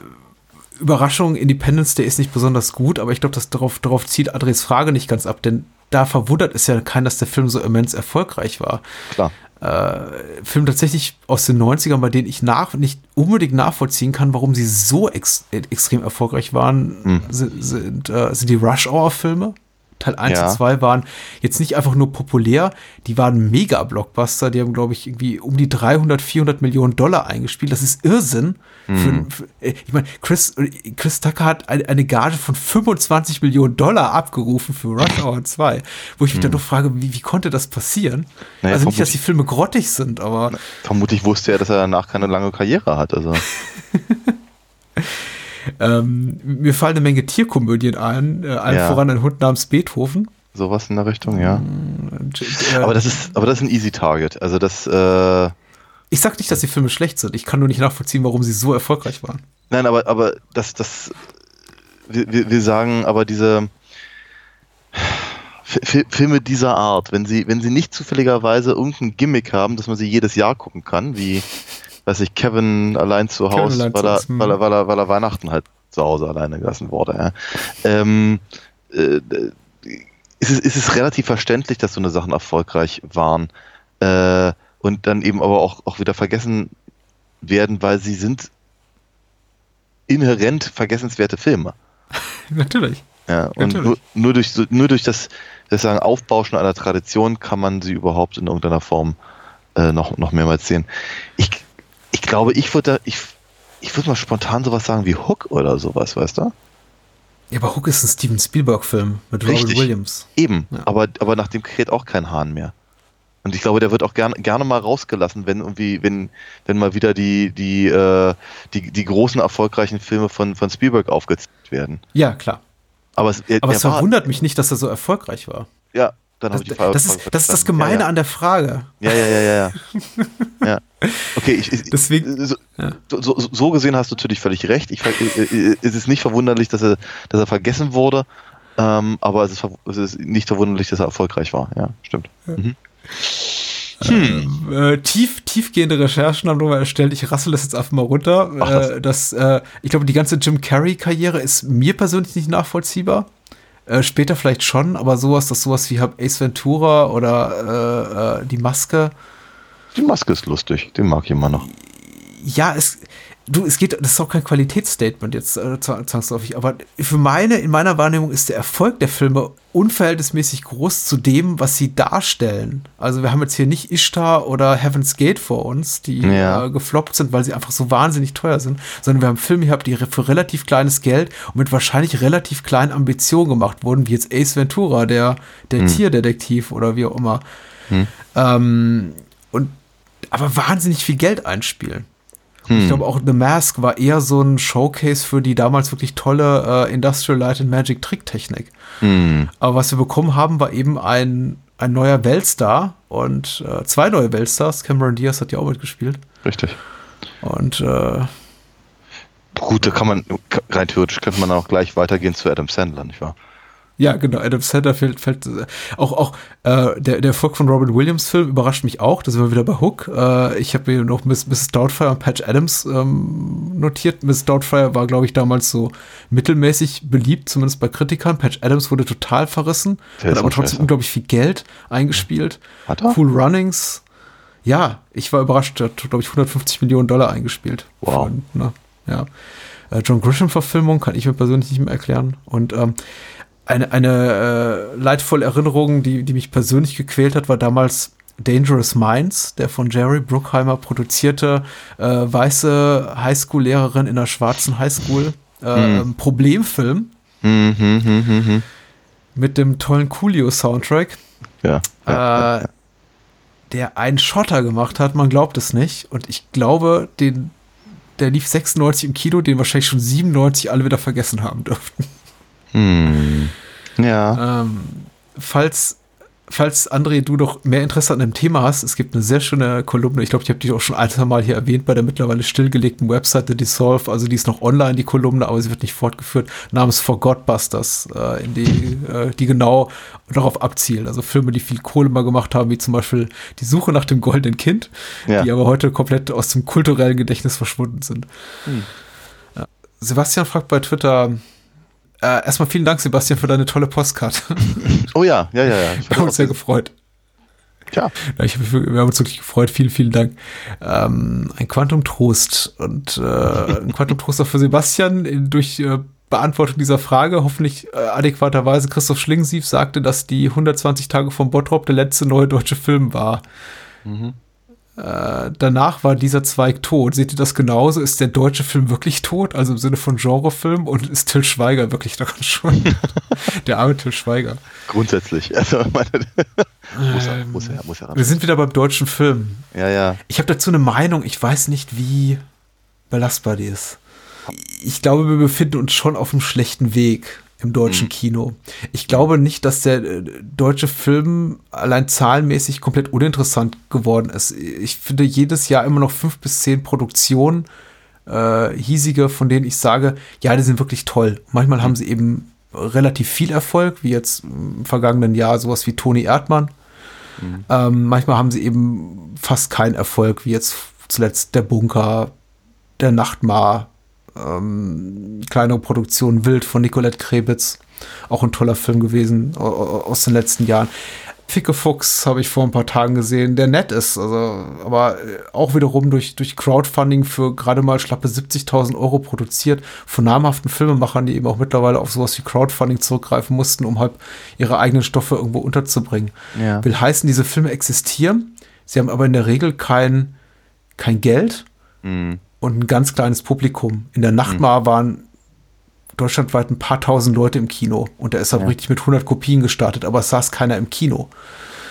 Überraschung, Independence Day ist nicht besonders gut, aber ich glaube, das darauf, darauf zielt Andres Frage nicht ganz ab, denn da verwundert es ja keinen, dass der Film so immens erfolgreich war. Klar. äh, Film tatsächlich aus den 90ern, bei denen ich nach, nicht unbedingt nachvollziehen kann, warum sie so ex extrem erfolgreich waren, Hm. sind, sind, äh, sind die Rush Hour Filme. Teil 1 Ja. und 2 waren jetzt nicht einfach nur populär, die waren mega Blockbuster. Die haben, glaube ich, irgendwie um die 300, 400 Millionen Dollar eingespielt. Das ist Irrsinn. Hm. Für, für, äh, ich meine, Chris, Chris Tucker hat eine, eine Gage von 25 Millionen Dollar abgerufen für Rush Hour 2, wo ich mich dann doch frage, wie, wie konnte das passieren? Naja, also nicht, dass die Filme grottig sind, aber Vermutlich wusste er, dass er danach keine lange Karriere hat. Also. ähm, mir fallen eine Menge Tierkomödien ein, äh, allen Ja. voran ein Hund namens Beethoven. Sowas in der Richtung, ja. Und, äh, Aber das ist, aber das ist ein Easy Target. Also das, äh, ich sag nicht, dass die Filme schlecht sind. Ich kann nur nicht nachvollziehen, warum sie so erfolgreich waren. nein, aber, aber das, das, wir, wir sagen, aber diese Fi- Fi- Filme dieser Art, wenn sie, wenn sie nicht zufälligerweise irgendein Gimmick haben, dass man sie jedes Jahr gucken kann, wie, weiß ich, Kevin allein zu Hause, allein weil, er, hm. weil, er, weil, er, weil er Weihnachten halt zu Hause alleine gelassen wurde. Ja. Ähm, äh, ist, es, ist es relativ verständlich, dass so eine Sachen erfolgreich waren äh, und dann eben aber auch, auch wieder vergessen werden, weil sie sind inhärent vergessenswerte Filme. Natürlich. Ja, und Natürlich. nur, nur durch nur durch das, das sagen, Aufbauschen einer Tradition kann man sie überhaupt in irgendeiner Form äh, noch, noch mehrmals sehen. Ich glaube, ich würde da, ich, ich würde mal spontan sowas sagen wie Hook oder sowas, weißt du? Ja, aber Hook ist ein Steven Spielberg-Film mit Robin. Williams. Eben, Ja. aber, aber nach dem kräht auch kein Hahn mehr. Und ich glaube, der wird auch gerne gerne mal rausgelassen, wenn irgendwie, wenn, wenn mal wieder die, die, äh, die, die großen erfolgreichen Filme von, von Spielberg aufgezählt werden. Ja, klar. Aber es, er, Aber er es war, verwundert mich nicht, dass er so erfolgreich war. ja, dann Das, ich die Frage das, ist, das ist das. Gemeine ja, ja. an der Frage. Ja, ja, ja, ja, ja. Okay, ich, ich, Deswegen- so, ja. so, so, gesehen hast du natürlich völlig recht. Ich, äh, äh, es ist nicht verwunderlich, dass er, dass er vergessen wurde, ähm, aber es ist, es ist nicht verwunderlich, dass er erfolgreich war. Ja, stimmt. Mhm. Äh, tief, tiefgehende Recherchen haben nochmal erstellt. Ich rassel das jetzt einfach mal runter. Ach, das- äh, das, äh, ich glaube, die ganze Jim Carrey-Karriere ist mir persönlich nicht nachvollziehbar. Äh, später vielleicht schon, aber sowas, dass sowas wie hab Ace Ventura oder äh, äh, die Maske. Die Maske ist lustig, den mag ich immer noch. Ja, es, du, es geht, das ist auch kein Qualitätsstatement jetzt äh, zwa- zwangsläufig, aber für meine, in meiner Wahrnehmung ist der Erfolg der Filme unverhältnismäßig groß zu dem, was sie darstellen. Also wir haben jetzt hier nicht Ishtar oder Heaven's Gate vor uns, die Ja. äh, gefloppt sind, weil sie einfach so wahnsinnig teuer sind, sondern wir haben Filme gehabt, die für relativ kleines Geld und mit wahrscheinlich relativ kleinen Ambitionen gemacht wurden, wie jetzt Ace Ventura, der, der Tierdetektiv oder wie auch immer. Ähm, und aber wahnsinnig viel Geld einspielen. Ich glaube auch The Mask war eher so ein Showcase für die damals wirklich tolle äh, Industrial Light and Magic Tricktechnik. Hm. Aber was wir bekommen haben, war eben ein, ein neuer Weltstar und äh, zwei neue Weltstars. Cameron Diaz hat ja auch mitgespielt. Richtig. Und äh, Gut, da kann man, rein theoretisch könnte man auch gleich weitergehen zu Adam Sandler, nicht wahr? Ja, genau, Adam Sandler fällt, fällt auch, auch äh, der, der Erfolg von Robin Williams Film überrascht mich auch. Da sind wir wieder bei Hook. Äh, ich habe mir noch Miss, Mrs. Doubtfire und Patch Adams ähm, notiert. Mrs. Doubtfire war, glaube ich, damals so mittelmäßig beliebt, zumindest bei Kritikern. Patch Adams wurde total verrissen, Der hat aber trotzdem unglaublich viel Geld eingespielt. Hat er? Cool Runnings. Ja, ich war überrascht, hat, glaube ich, 150 Millionen Dollar eingespielt. Wow. Von, ne, ja. Äh, John Grisham-Verfilmung kann ich mir persönlich nicht mehr erklären. Und ähm, eine, eine äh, leidvolle Erinnerung, die, die mich persönlich gequält hat, war damals Dangerous Minds, der von Jerry Bruckheimer produzierte äh, weiße Highschool-Lehrerin in einer schwarzen Highschool. Äh, Hm. Problemfilm Hm, hm, hm, hm, hm. mit dem tollen Coolio-Soundtrack. Ja. ja. äh, der einen Schotter gemacht hat, man glaubt es nicht. Und ich glaube, den, der lief 96 im Kino, den wahrscheinlich schon 97 alle wieder vergessen haben dürften. Hm. Ja. Ähm, falls, falls André, du noch mehr Interesse an dem Thema hast, es gibt eine sehr schöne Kolumne, ich glaube, ich habe die auch schon ein, zwei Mal hier erwähnt, bei der mittlerweile stillgelegten Webseite Dissolve, also die ist noch online, die Kolumne, aber sie wird nicht fortgeführt, namens Forgotbusters, äh, in die, äh, die genau darauf abzielen. Also Filme, die viel Kohle mal gemacht haben, wie zum Beispiel Die Suche nach dem goldenen Kind, Ja. die aber heute komplett aus dem kulturellen Gedächtnis verschwunden sind. Hm. Sebastian fragt bei Twitter, äh, erstmal vielen Dank, Sebastian, für deine tolle Postkarte. Oh ja, ja, ja, ja. Ich Wir haben uns sehr gefreut. Tja. Ja, ich, wir haben uns wirklich gefreut. Vielen, vielen Dank. Ähm, ein Quantum-Trost und äh, ein Quantum-Trost auch für Sebastian durch äh, Beantwortung dieser Frage. Hoffentlich äh, adäquaterweise. Christoph Schlingensief sagte, dass die 120 Tage vom Bottrop der letzte neue deutsche Film war. Mhm. Äh, danach war dieser Zweig tot. Seht ihr das genauso? Ist der deutsche Film wirklich tot? Also im Sinne von Genrefilm? Und ist Till Schweiger wirklich daran schuld? der arme Till Schweiger. Grundsätzlich. Also, meine, muss, er, muss, er, muss er ran. Wir sind wieder beim deutschen Film. Ja, ja. Ich habe dazu eine Meinung. Ich weiß nicht, wie belastbar die ist. Ich glaube, wir befinden uns schon auf einem schlechten Weg im deutschen Mhm. Kino. Ich glaube nicht, dass der äh, deutsche Film allein zahlenmäßig komplett uninteressant geworden ist. Ich finde jedes Jahr immer noch fünf bis zehn Produktionen äh, hiesige, von denen ich sage, ja, die sind wirklich toll. Manchmal haben sie eben relativ viel Erfolg, wie jetzt im vergangenen Jahr sowas wie Toni Erdmann. Ähm, manchmal haben sie eben fast keinen Erfolg, wie jetzt zuletzt der Bunker, der Nachtmar, ähm, kleinere Produktion Wild von Nicolette Krebitz, auch ein toller Film gewesen au- au- aus den letzten Jahren. Ficke Fuchs habe ich vor ein paar Tagen gesehen, der nett ist, also, aber äh, auch wiederum durch, durch Crowdfunding für gerade mal schlappe 70.000 Euro produziert von namhaften Filmemachern, die eben auch mittlerweile auf sowas wie Crowdfunding zurückgreifen mussten, um halt ihre eigenen Stoffe irgendwo unterzubringen. Ja. Will heißen, diese Filme existieren, sie haben aber in der Regel kein, kein Geld Mhm. Und ein ganz kleines Publikum. In der Nachtmar waren deutschlandweit ein paar tausend Leute im Kino und der ist halt Ja. richtig mit 100 Kopien gestartet, aber es saß keiner im Kino.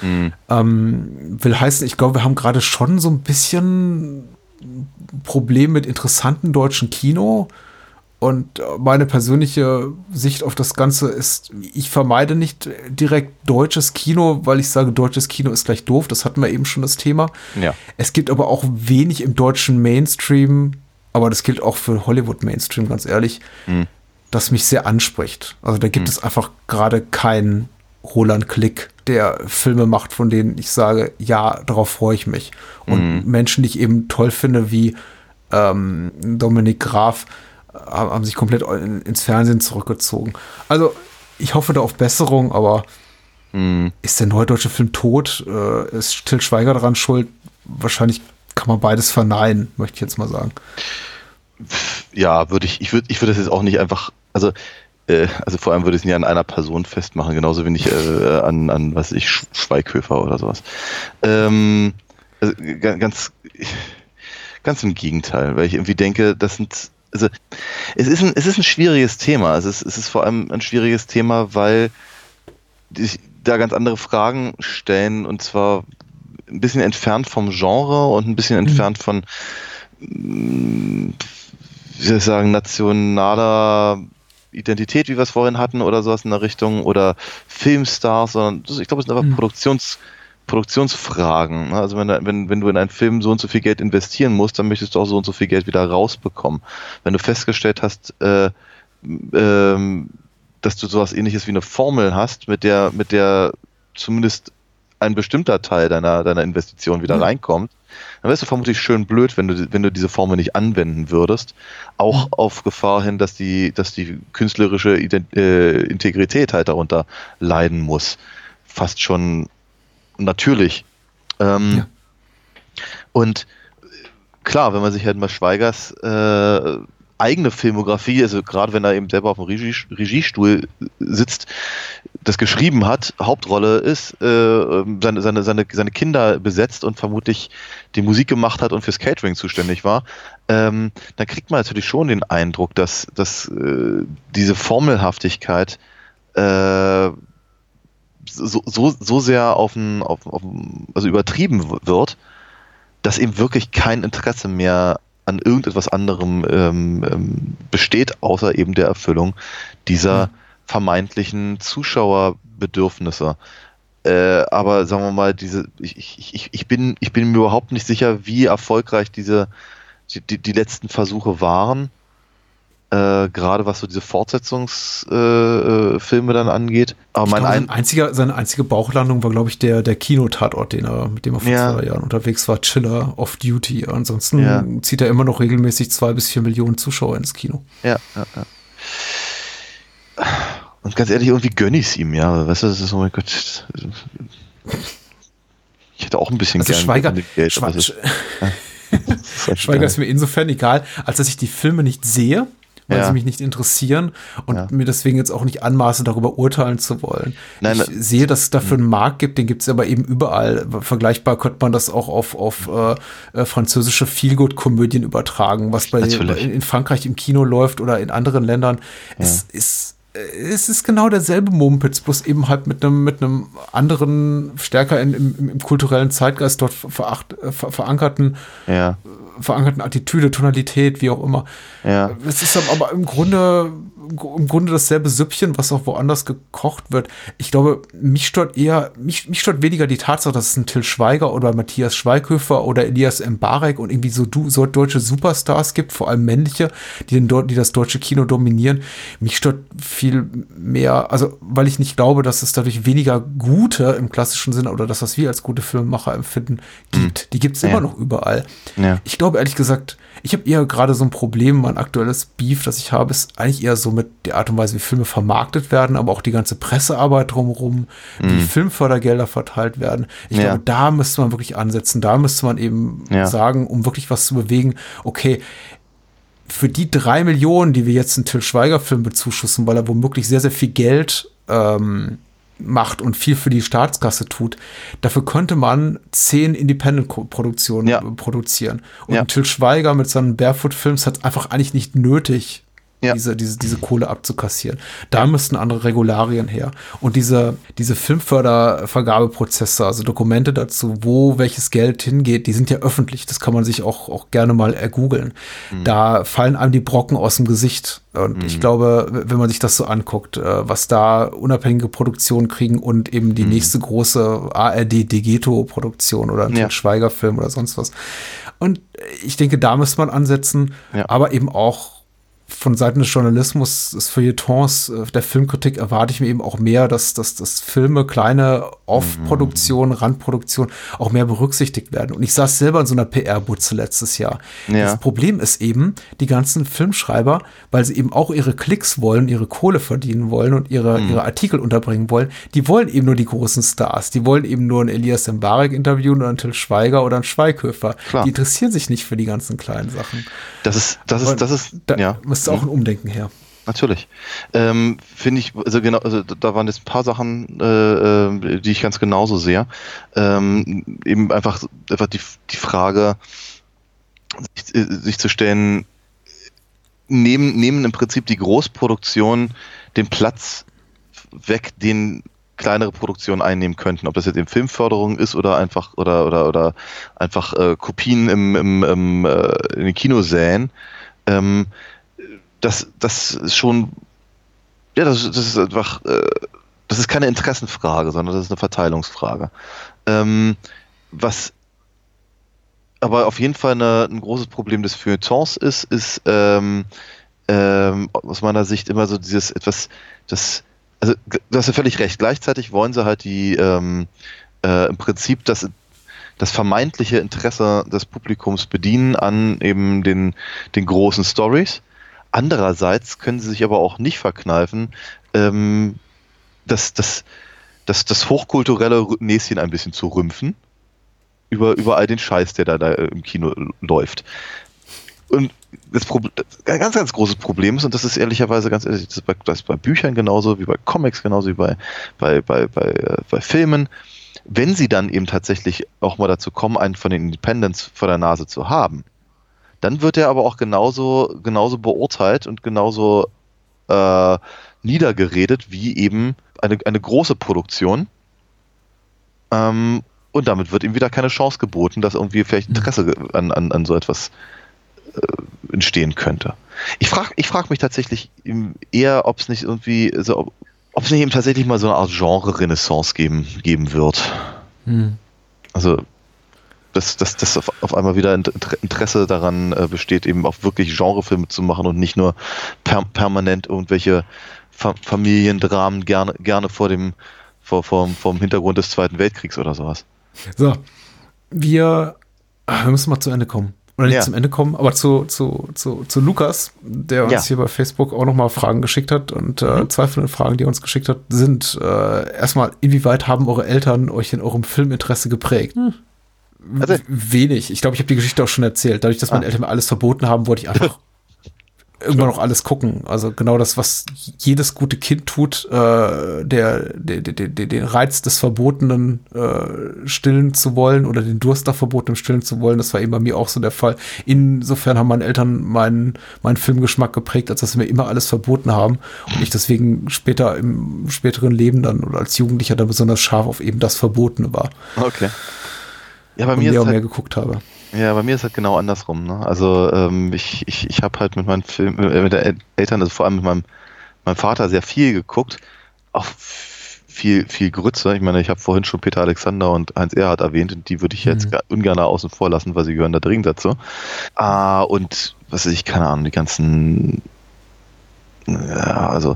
Mhm. Ähm, will heißen, ich glaube, wir haben gerade schon so ein bisschen Problem mit interessanten deutschen Kino. Und meine persönliche Sicht auf das Ganze ist, ich vermeide nicht direkt deutsches Kino, weil ich sage, deutsches Kino ist gleich doof. Das hatten wir eben schon das Thema. Ja. Es gibt aber auch wenig im deutschen Mainstream, aber das gilt auch für Hollywood Mainstream, ganz ehrlich, Mhm. das mich sehr anspricht. Also da gibt Mhm. es einfach gerade keinen Roland Klick, der Filme macht, von denen ich sage, ja, darauf freue ich mich. Und Mhm. Menschen, die ich eben toll finde, wie ähm, Dominik Graf, haben sich komplett in, ins Fernsehen zurückgezogen. Also ich hoffe da auf Besserung, aber Mhm. ist der neue deutsche Film tot? Äh, ist Till Schweiger daran schuld? Wahrscheinlich kann man beides verneinen, möchte ich jetzt mal sagen. Ja, würde ich, ich würde, ich würde das jetzt auch nicht einfach, also, äh, also vor allem würde ich es nicht an einer Person festmachen, genauso wenig äh, an, an, was ich, Sch- Schweighöfer oder sowas. Ähm, also, ga- ganz, ganz im Gegenteil, weil ich irgendwie denke, das sind, also, es ist ein, es ist ein schwieriges Thema. Es ist, es ist vor allem ein schwieriges Thema, weil sich da ganz andere Fragen stellen und zwar ein bisschen entfernt vom Genre und ein bisschen entfernt von wie soll ich sagen, nationaler Identität, wie wir es vorhin hatten, oder sowas in der Richtung, oder Filmstars, sondern das, ich glaube, es sind einfach Mhm. Produktions, Produktionsfragen. ne? Also wenn, wenn, wenn du in einen Film so und so viel Geld investieren musst, dann möchtest du auch so und so viel Geld wieder rausbekommen. Wenn du festgestellt hast, äh, ähm, dass du sowas ähnliches wie eine Formel hast, mit der, mit der zumindest ein bestimmter Teil deiner, deiner Investition wieder Ja. reinkommt, dann wärst du vermutlich schön blöd, wenn du, wenn du diese Formel nicht anwenden würdest. Auch auf Gefahr hin, dass die, dass die künstlerische Ident äh, Integrität halt darunter leiden muss. Fast schon natürlich. Ähm, Ja. Und klar, wenn man sich halt mal Schweigers äh, eigene Filmografie, also gerade wenn er eben selber auf dem Regie, Regiestuhl sitzt, das geschrieben hat, Hauptrolle ist, äh, seine, seine, seine, seine Kinder besetzt und vermutlich die Musik gemacht hat und fürs Catering zuständig war, ähm, dann kriegt man natürlich schon den Eindruck, dass, dass äh, diese Formelhaftigkeit äh, so, so, so sehr auf ein, auf, auf, also übertrieben wird, dass eben wirklich kein Interesse mehr an irgendetwas anderem ähm, ähm, besteht, außer eben der Erfüllung dieser mhm. vermeintlichen Zuschauerbedürfnisse. Äh, aber sagen wir mal, diese, ich, ich, ich, bin, ich bin mir überhaupt nicht sicher, wie erfolgreich diese die, die letzten Versuche waren äh, gerade was so diese Fortsetzungsfilme äh, dann angeht. Aber mein glaube, ein einziger, seine einzige Bauchlandung war, glaube ich, der, der Kinotatort, den er, mit dem er vor ja. zwei Jahren unterwegs war, Chiller Off Duty. Ansonsten ja. zieht er immer noch regelmäßig zwei bis vier Millionen Zuschauer ins Kino. Ja, ja, ja. Und ganz ehrlich, irgendwie gönne ich es ihm, ja. Weißt du, das ist, oh mein Gott. Ich hätte auch ein bisschen also Schweiger, Geld. Schwe ist, ja. Schweiger ist mir insofern egal, als dass ich die Filme nicht sehe weil ja. sie mich nicht interessieren und ja. mir deswegen jetzt auch nicht anmaßen, darüber urteilen zu wollen. Nein, ich sehe, dass es dafür einen Markt gibt, den gibt es aber eben überall. Vergleichbar könnte man das auch auf, auf äh, äh französische Feelgood-Komödien übertragen, was bei, in, in, Frankreich im Kino läuft oder in anderen Ländern. Ja. Es ist es ist genau derselbe Mumpitz, bloß eben halt mit einem mit einem anderen, stärker in, im, im kulturellen Zeitgeist dort veracht, äh, ver, verankerten ja verankerten Attitüde, Tonalität, wie auch immer. Ja. Es ist aber im Grunde, im Grunde dasselbe Süppchen, was auch woanders gekocht wird. Ich glaube, mich stört eher, mich, mich stört weniger die Tatsache, dass es ein Till Schweiger oder Matthias Schweighöfer oder Elias Mbarek und irgendwie so, du, so deutsche Superstars gibt, vor allem männliche, die, den, die das deutsche Kino dominieren. Mich stört viel mehr, also weil ich nicht glaube, dass es dadurch weniger gute im klassischen Sinne oder das, was wir als gute Filmemacher empfinden, gibt. Mhm. Die gibt es ja. immer noch überall. Ja. Ich glaube ehrlich gesagt, ich habe eher gerade so ein Problem, mein aktuelles Beef, das ich habe, ist eigentlich eher so mit der Art und Weise, wie Filme vermarktet werden, aber auch die ganze Pressearbeit drumherum, mhm. wie Filmfördergelder verteilt werden. Ich ja. glaube, da müsste man wirklich ansetzen. Da müsste man eben ja. sagen, um wirklich was zu bewegen, okay, für die drei Millionen, die wir jetzt in Till Schweiger-Film bezuschussen, weil er womöglich sehr, sehr viel Geld ähm, macht und viel für die Staatskasse tut, dafür könnte man zehn Independent-Produktionen ja. produzieren. Und ja. Till Schweiger mit seinen Barefoot-Films hat einfach eigentlich nicht nötig, ja. diese, diese, diese Kohle abzukassieren. Da müssten andere Regularien her. Und diese, diese Filmfördervergabeprozesse, also Dokumente dazu, wo welches Geld hingeht, die sind ja öffentlich. Das kann man sich auch, auch gerne mal ergoogeln. Mhm. Da fallen einem die Brocken aus dem Gesicht. Und mhm. ich glaube, wenn man sich das so anguckt, äh, was da unabhängige Produktionen kriegen und eben die mhm. nächste große ARD Degeto Produktion oder ein ja. Schweiger-Film oder sonst was. Und ich denke, da müsste man ansetzen, ja. aber eben auch von Seiten des Journalismus, des Feuilletons, äh, der Filmkritik erwarte ich mir eben auch mehr, dass, dass, dass Filme, kleine Off-Produktionen, mhm. Randproduktionen auch mehr berücksichtigt werden. Und ich saß selber in so einer PR-Butze letztes Jahr. Ja. Das Problem ist eben, die ganzen Filmschreiber, weil sie eben auch ihre Klicks wollen, ihre Kohle verdienen wollen und ihre, mhm. ihre Artikel unterbringen wollen, die wollen eben nur die großen Stars. Die wollen eben nur einen Elias Mbarek interviewen oder einen Till Schweiger oder einen Schweighöfer. Klar. Die interessieren sich nicht für die ganzen kleinen Sachen. Das ist, das ist, das ist, da, ja müsste auch ein Umdenken her. Natürlich. Ähm, Finde ich, also genau, also da waren jetzt ein paar Sachen, äh, äh, die ich ganz genauso sehe. Ähm, eben einfach, einfach die, die Frage, sich, äh, sich zu stellen, nehmen, nehmen im Prinzip die Großproduktion den Platz weg, den kleinere Produktionen einnehmen könnten, ob das jetzt eben Filmförderung ist oder einfach oder oder oder einfach äh, Kopien im, im, im äh, in den Kinosälen. Ähm, das, das ist schon, ja, das, das ist einfach, äh, das ist keine Interessenfrage, sondern das ist eine Verteilungsfrage. Ähm, was aber auf jeden Fall eine, ein großes Problem des Feuilletons ist, ist ähm, ähm, aus meiner Sicht immer so dieses etwas, das, also du hast ja völlig recht, gleichzeitig wollen sie halt die ähm, äh, im Prinzip das das vermeintliche Interesse des Publikums bedienen an eben den, den großen Stories. Andererseits können sie sich aber auch nicht verkneifen, ähm, das, das, das, das hochkulturelle Näschen ein bisschen zu rümpfen. über, über all den Scheiß, der da, da im Kino läuft. Und das Problem, ein ganz, ganz großes Problem ist, und das ist ehrlicherweise ganz ehrlich, das ist bei, das ist bei Büchern genauso, wie bei Comics genauso, wie bei, bei, bei, bei, äh, bei Filmen, wenn sie dann eben tatsächlich auch mal dazu kommen, einen von den Independents vor der Nase zu haben, dann wird er aber auch genauso, genauso beurteilt und genauso äh, niedergeredet wie eben eine, eine große Produktion. Ähm, und damit wird ihm wieder keine Chance geboten, dass irgendwie vielleicht Interesse an, an, an so etwas äh, entstehen könnte. Ich frage ich frag mich tatsächlich eher, ob es nicht irgendwie so, ob es nicht eben tatsächlich mal so eine Art Genre-Renaissance geben, geben wird. Hm. Also, dass, dass, dass auf, auf einmal wieder Interesse daran äh, besteht, eben auch wirklich Genrefilme zu machen und nicht nur per, permanent irgendwelche Fa Familiendramen gerne, gerne vor dem, vor, vor, vor dem Hintergrund des Zweiten Weltkriegs oder sowas. So, wir, wir müssen mal zu Ende kommen oder nicht ja. zum Ende kommen, aber zu, zu, zu, zu Lukas, der uns ja. hier bei Facebook auch nochmal Fragen geschickt hat. Und äh, mhm. zwei von den Fragen, die er uns geschickt hat, sind äh, erstmal, inwieweit haben eure Eltern euch in eurem Filminteresse geprägt? Hm. Also, Wenig. Ich glaube, ich habe die Geschichte auch schon erzählt. Dadurch, dass meine ah. Eltern mir alles verboten haben, wollte ich einfach irgendwann noch alles gucken. Also genau das, was jedes gute Kind tut, äh, der, der, der, der, den Reiz des Verbotenen äh, stillen zu wollen oder den Durst nach Verbotenem stillen zu wollen, das war eben bei mir auch so der Fall. Insofern haben meine Eltern meinen, meinen Filmgeschmack geprägt, als dass sie mir immer alles verboten haben und ich deswegen später im späteren Leben dann oder als Jugendlicher dann besonders scharf auf eben das Verbotene war. Okay. Ja, bei mir und mehr und halt mehr geguckt habe. Ja, bei mir ist halt genau andersrum. Ne? Also ähm, ich, ich, ich habe halt mit meinen Film, äh, mit den Eltern, also vor allem mit meinem, meinem Vater sehr viel geguckt. Auch viel, viel Grütze. Ich meine, ich habe vorhin schon Peter Alexander und Heinz Erhardt erwähnt und die würde ich jetzt mhm. ungern außen vor lassen, weil sie gehören da dringend dazu. Ah, und was weiß ich, keine Ahnung, die ganzen ja, also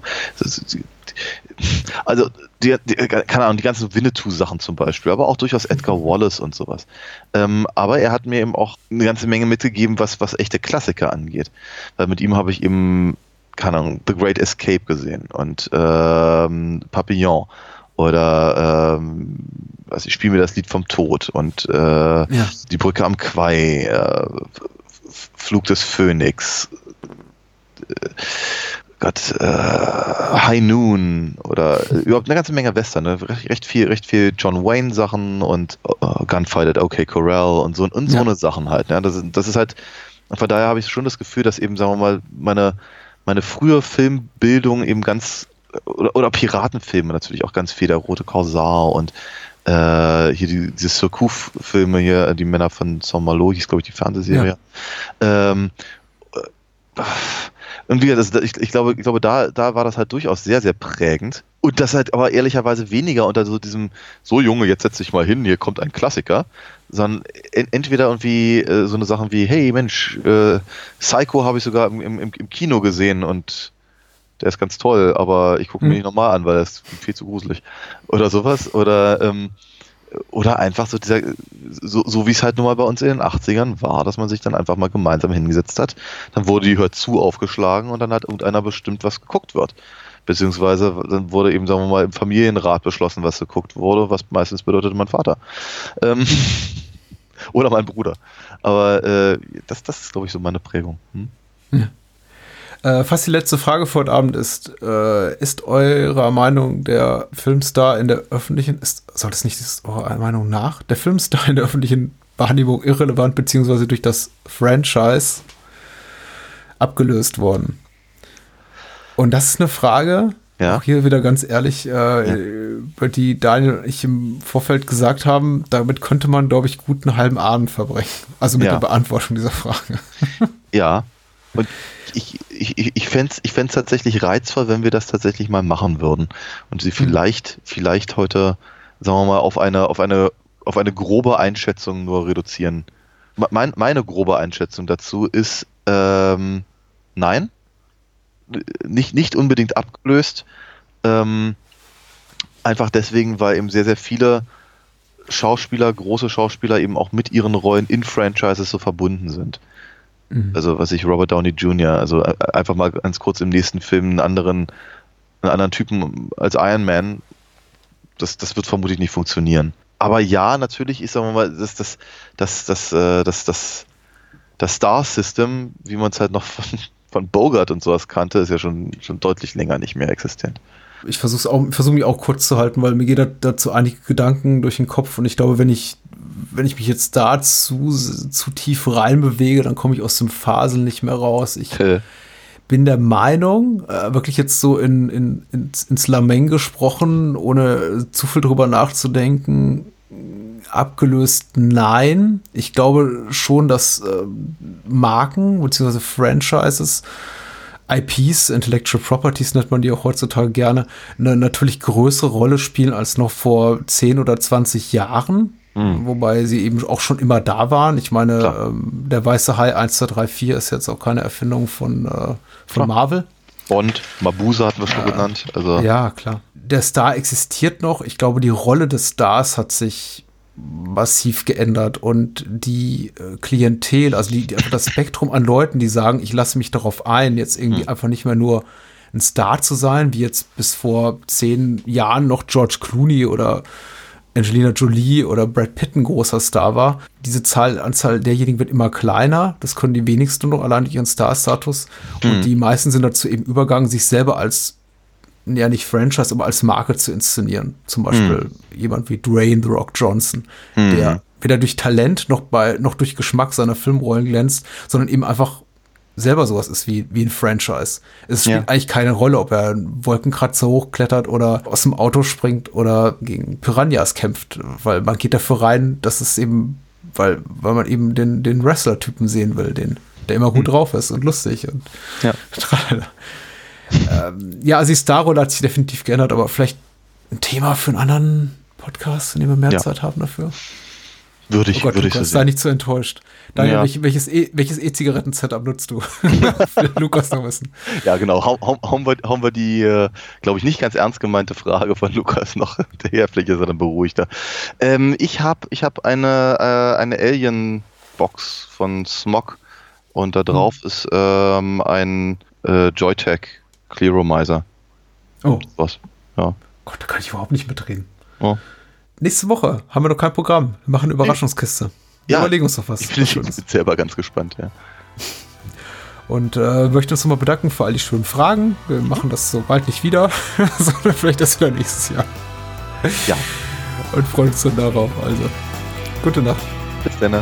also die, die, keine Ahnung, die ganzen Winnetou-Sachen zum Beispiel, aber auch durchaus Edgar Wallace und sowas. Ähm, aber er hat mir eben auch eine ganze Menge mitgegeben, was, was echte Klassiker angeht. Weil mit ihm habe ich eben, keine Ahnung, The Great Escape gesehen und ähm, Papillon oder ähm, also ich spiele mir das Lied vom Tod und äh, ja. die Brücke am Quai, äh, Flug des Phönix. Gott, äh, High Noon oder äh, überhaupt eine ganze Menge Western, ne? recht, recht, viel, recht viel John Wayne Sachen und uh, Gunfight at OK Corral und so und so ja. eine Sachen halt. Ne? Das, das ist halt, von daher habe ich schon das Gefühl, dass eben, sagen wir mal, meine, meine frühe Filmbildung eben ganz oder, oder Piratenfilme natürlich auch ganz viel, der Rote Korsar und äh, hier die, diese Surcouf-Filme hier, die Männer von Saint-Malo, hieß glaube ich die Fernsehserie. Ja. Ähm, äh, und wie gesagt, ich, ich, glaube, ich glaube da, da war das halt durchaus sehr, sehr prägend. Und das halt aber ehrlicherweise weniger unter so diesem, so Junge, jetzt setz dich mal hin, hier kommt ein Klassiker, sondern entweder irgendwie äh, so eine Sachen wie, hey Mensch, äh, Psycho habe ich sogar im, im, im Kino gesehen und der ist ganz toll, aber ich gucke mir hm. nicht nochmal an, weil er ist viel zu gruselig. Oder sowas. Oder ähm, oder einfach so dieser, so, so wie es halt nun mal bei uns in den 80ern war, dass man sich dann einfach mal gemeinsam hingesetzt hat. Dann wurde die Hör zu aufgeschlagen und dann hat irgendeiner bestimmt, was geguckt wird. Beziehungsweise dann wurde eben, sagen wir mal, im Familienrat beschlossen, was geguckt wurde, was meistens bedeutete mein Vater. Ähm, oder mein Bruder. Aber äh, das, das ist, glaube ich, so meine Prägung. Hm? Ja. Äh, fast die letzte Frage vor heute Abend ist, äh, ist eurer Meinung der Filmstar in der öffentlichen, ist, soll das nicht ist eurer Meinung nach, der Filmstar in der öffentlichen Wahrnehmung irrelevant beziehungsweise durch das Franchise abgelöst worden? Und das ist eine Frage, ja. auch hier wieder ganz ehrlich, äh, ja. die Daniel und ich im Vorfeld gesagt haben, damit könnte man, glaube ich, gut einen halben Abend verbrechen. Also mit ja. der Beantwortung dieser Frage. Ja, und ich, ich, ich fände es ich fänd's tatsächlich reizvoll, wenn wir das tatsächlich mal machen würden und sie mhm. vielleicht, mhm. vielleicht heute, sagen wir mal, auf eine, auf eine, auf eine grobe Einschätzung nur reduzieren. Mein, meine grobe Einschätzung dazu ist ähm, nein, nicht, nicht unbedingt abgelöst. Ähm, einfach deswegen, weil eben sehr, sehr viele Schauspieler, große Schauspieler eben auch mit ihren Rollen in Franchises so verbunden sind. Mhm. Also was ich Robert Downey Jr., also äh, einfach mal ganz kurz im nächsten Film einen anderen, einen anderen Typen als Iron Man, das, das wird vermutlich nicht funktionieren. aber ja, natürlich, ich sag mal, das, das, das, das, äh, das, das, das Star System, wie man es halt noch von, von Bogart und sowas kannte, ist ja schon, schon deutlich länger nicht mehr existent. Ich versuche auch, versuche mich auch kurz zu halten, weil mir geht dazu einige Gedanken durch den Kopf und ich glaube, wenn ich, wenn ich mich jetzt da zu, zu tief reinbewege, dann komme ich aus dem Faseln nicht mehr raus. Ich äh. bin der Meinung, äh, wirklich jetzt so in, in, ins, ins Lameng gesprochen, ohne zu viel drüber nachzudenken, abgelöst nein. Ich glaube schon, dass äh, Marken bzw. Franchises IPs, Intellectual Properties nennt man die auch heutzutage gerne, eine natürlich größere Rolle spielen als noch vor 10 oder 20 Jahren. Mhm. Wobei sie eben auch schon immer da waren. Ich meine, ähm, der Weiße Hai 1, 2, 3, 4 ist jetzt auch keine Erfindung von, äh, von Marvel. Bond, Mabuse hatten wir schon äh, genannt. Also. Ja, klar. Der Star existiert noch. Ich glaube, die Rolle des Stars hat sich massiv geändert und die äh, Klientel, also die, die, das Spektrum an Leuten, die sagen, ich lasse mich darauf ein, jetzt irgendwie mhm. einfach nicht mehr nur ein Star zu sein, wie jetzt bis vor zehn Jahren noch George Clooney oder Angelina Jolie oder Brad Pitt ein großer Star war. Diese Zahl, Anzahl derjenigen wird immer kleiner. Das können die wenigsten noch allein durch ihren Star-Status. Mhm. Und die meisten sind dazu eben übergegangen, sich selber als ja nicht Franchise, aber als Marke zu inszenieren. Zum Beispiel hm. jemand wie Dwayne The Rock Johnson, hm. der weder durch Talent noch bei noch durch Geschmack seiner Filmrollen glänzt, sondern eben einfach selber sowas ist wie, wie ein Franchise. Es spielt ja. eigentlich keine Rolle, ob er einen Wolkenkratzer hochklettert oder aus dem Auto springt oder gegen Piranhas kämpft, weil man geht dafür rein, dass es eben, weil, weil man eben den, den Wrestler-Typen sehen will, den, der immer gut hm. drauf ist und lustig und ja. ähm, ja, also die Starrolle hat sich definitiv geändert, aber vielleicht ein Thema für einen anderen Podcast, in dem wir mehr ja. Zeit haben dafür. Würde ich, oh Gott, würde Lukas, ich so sei nicht zu enttäuscht. Daniel, ja. welches, e, welches E-Zigaretten-Setup nutzt du? Lukas noch wissen. Ja, genau. Hauen, hauen, wir, hauen wir die, äh, glaube ich, nicht ganz ernst gemeinte Frage von Lukas noch daher. Vielleicht ist er dann beruhigter. Ähm, ich habe ich hab eine, äh, eine Alien-Box von Smog und da drauf hm. ist ähm, ein äh, Joytech Clearomizer. Oh. Was? Ja. Gott, da kann ich überhaupt nicht mitreden. Oh. Nächste Woche haben wir noch kein Programm. Wir machen eine Überraschungskiste. Ja, überlegen uns noch was. Ich bin, ich bin selber ganz gespannt, ja. Und äh, möchte uns nochmal bedanken für all die schönen Fragen. Wir machen das so bald nicht wieder, sondern vielleicht das wieder nächstes Jahr. Ja. Und freuen uns dann darauf. Also, gute Nacht. Bis dann.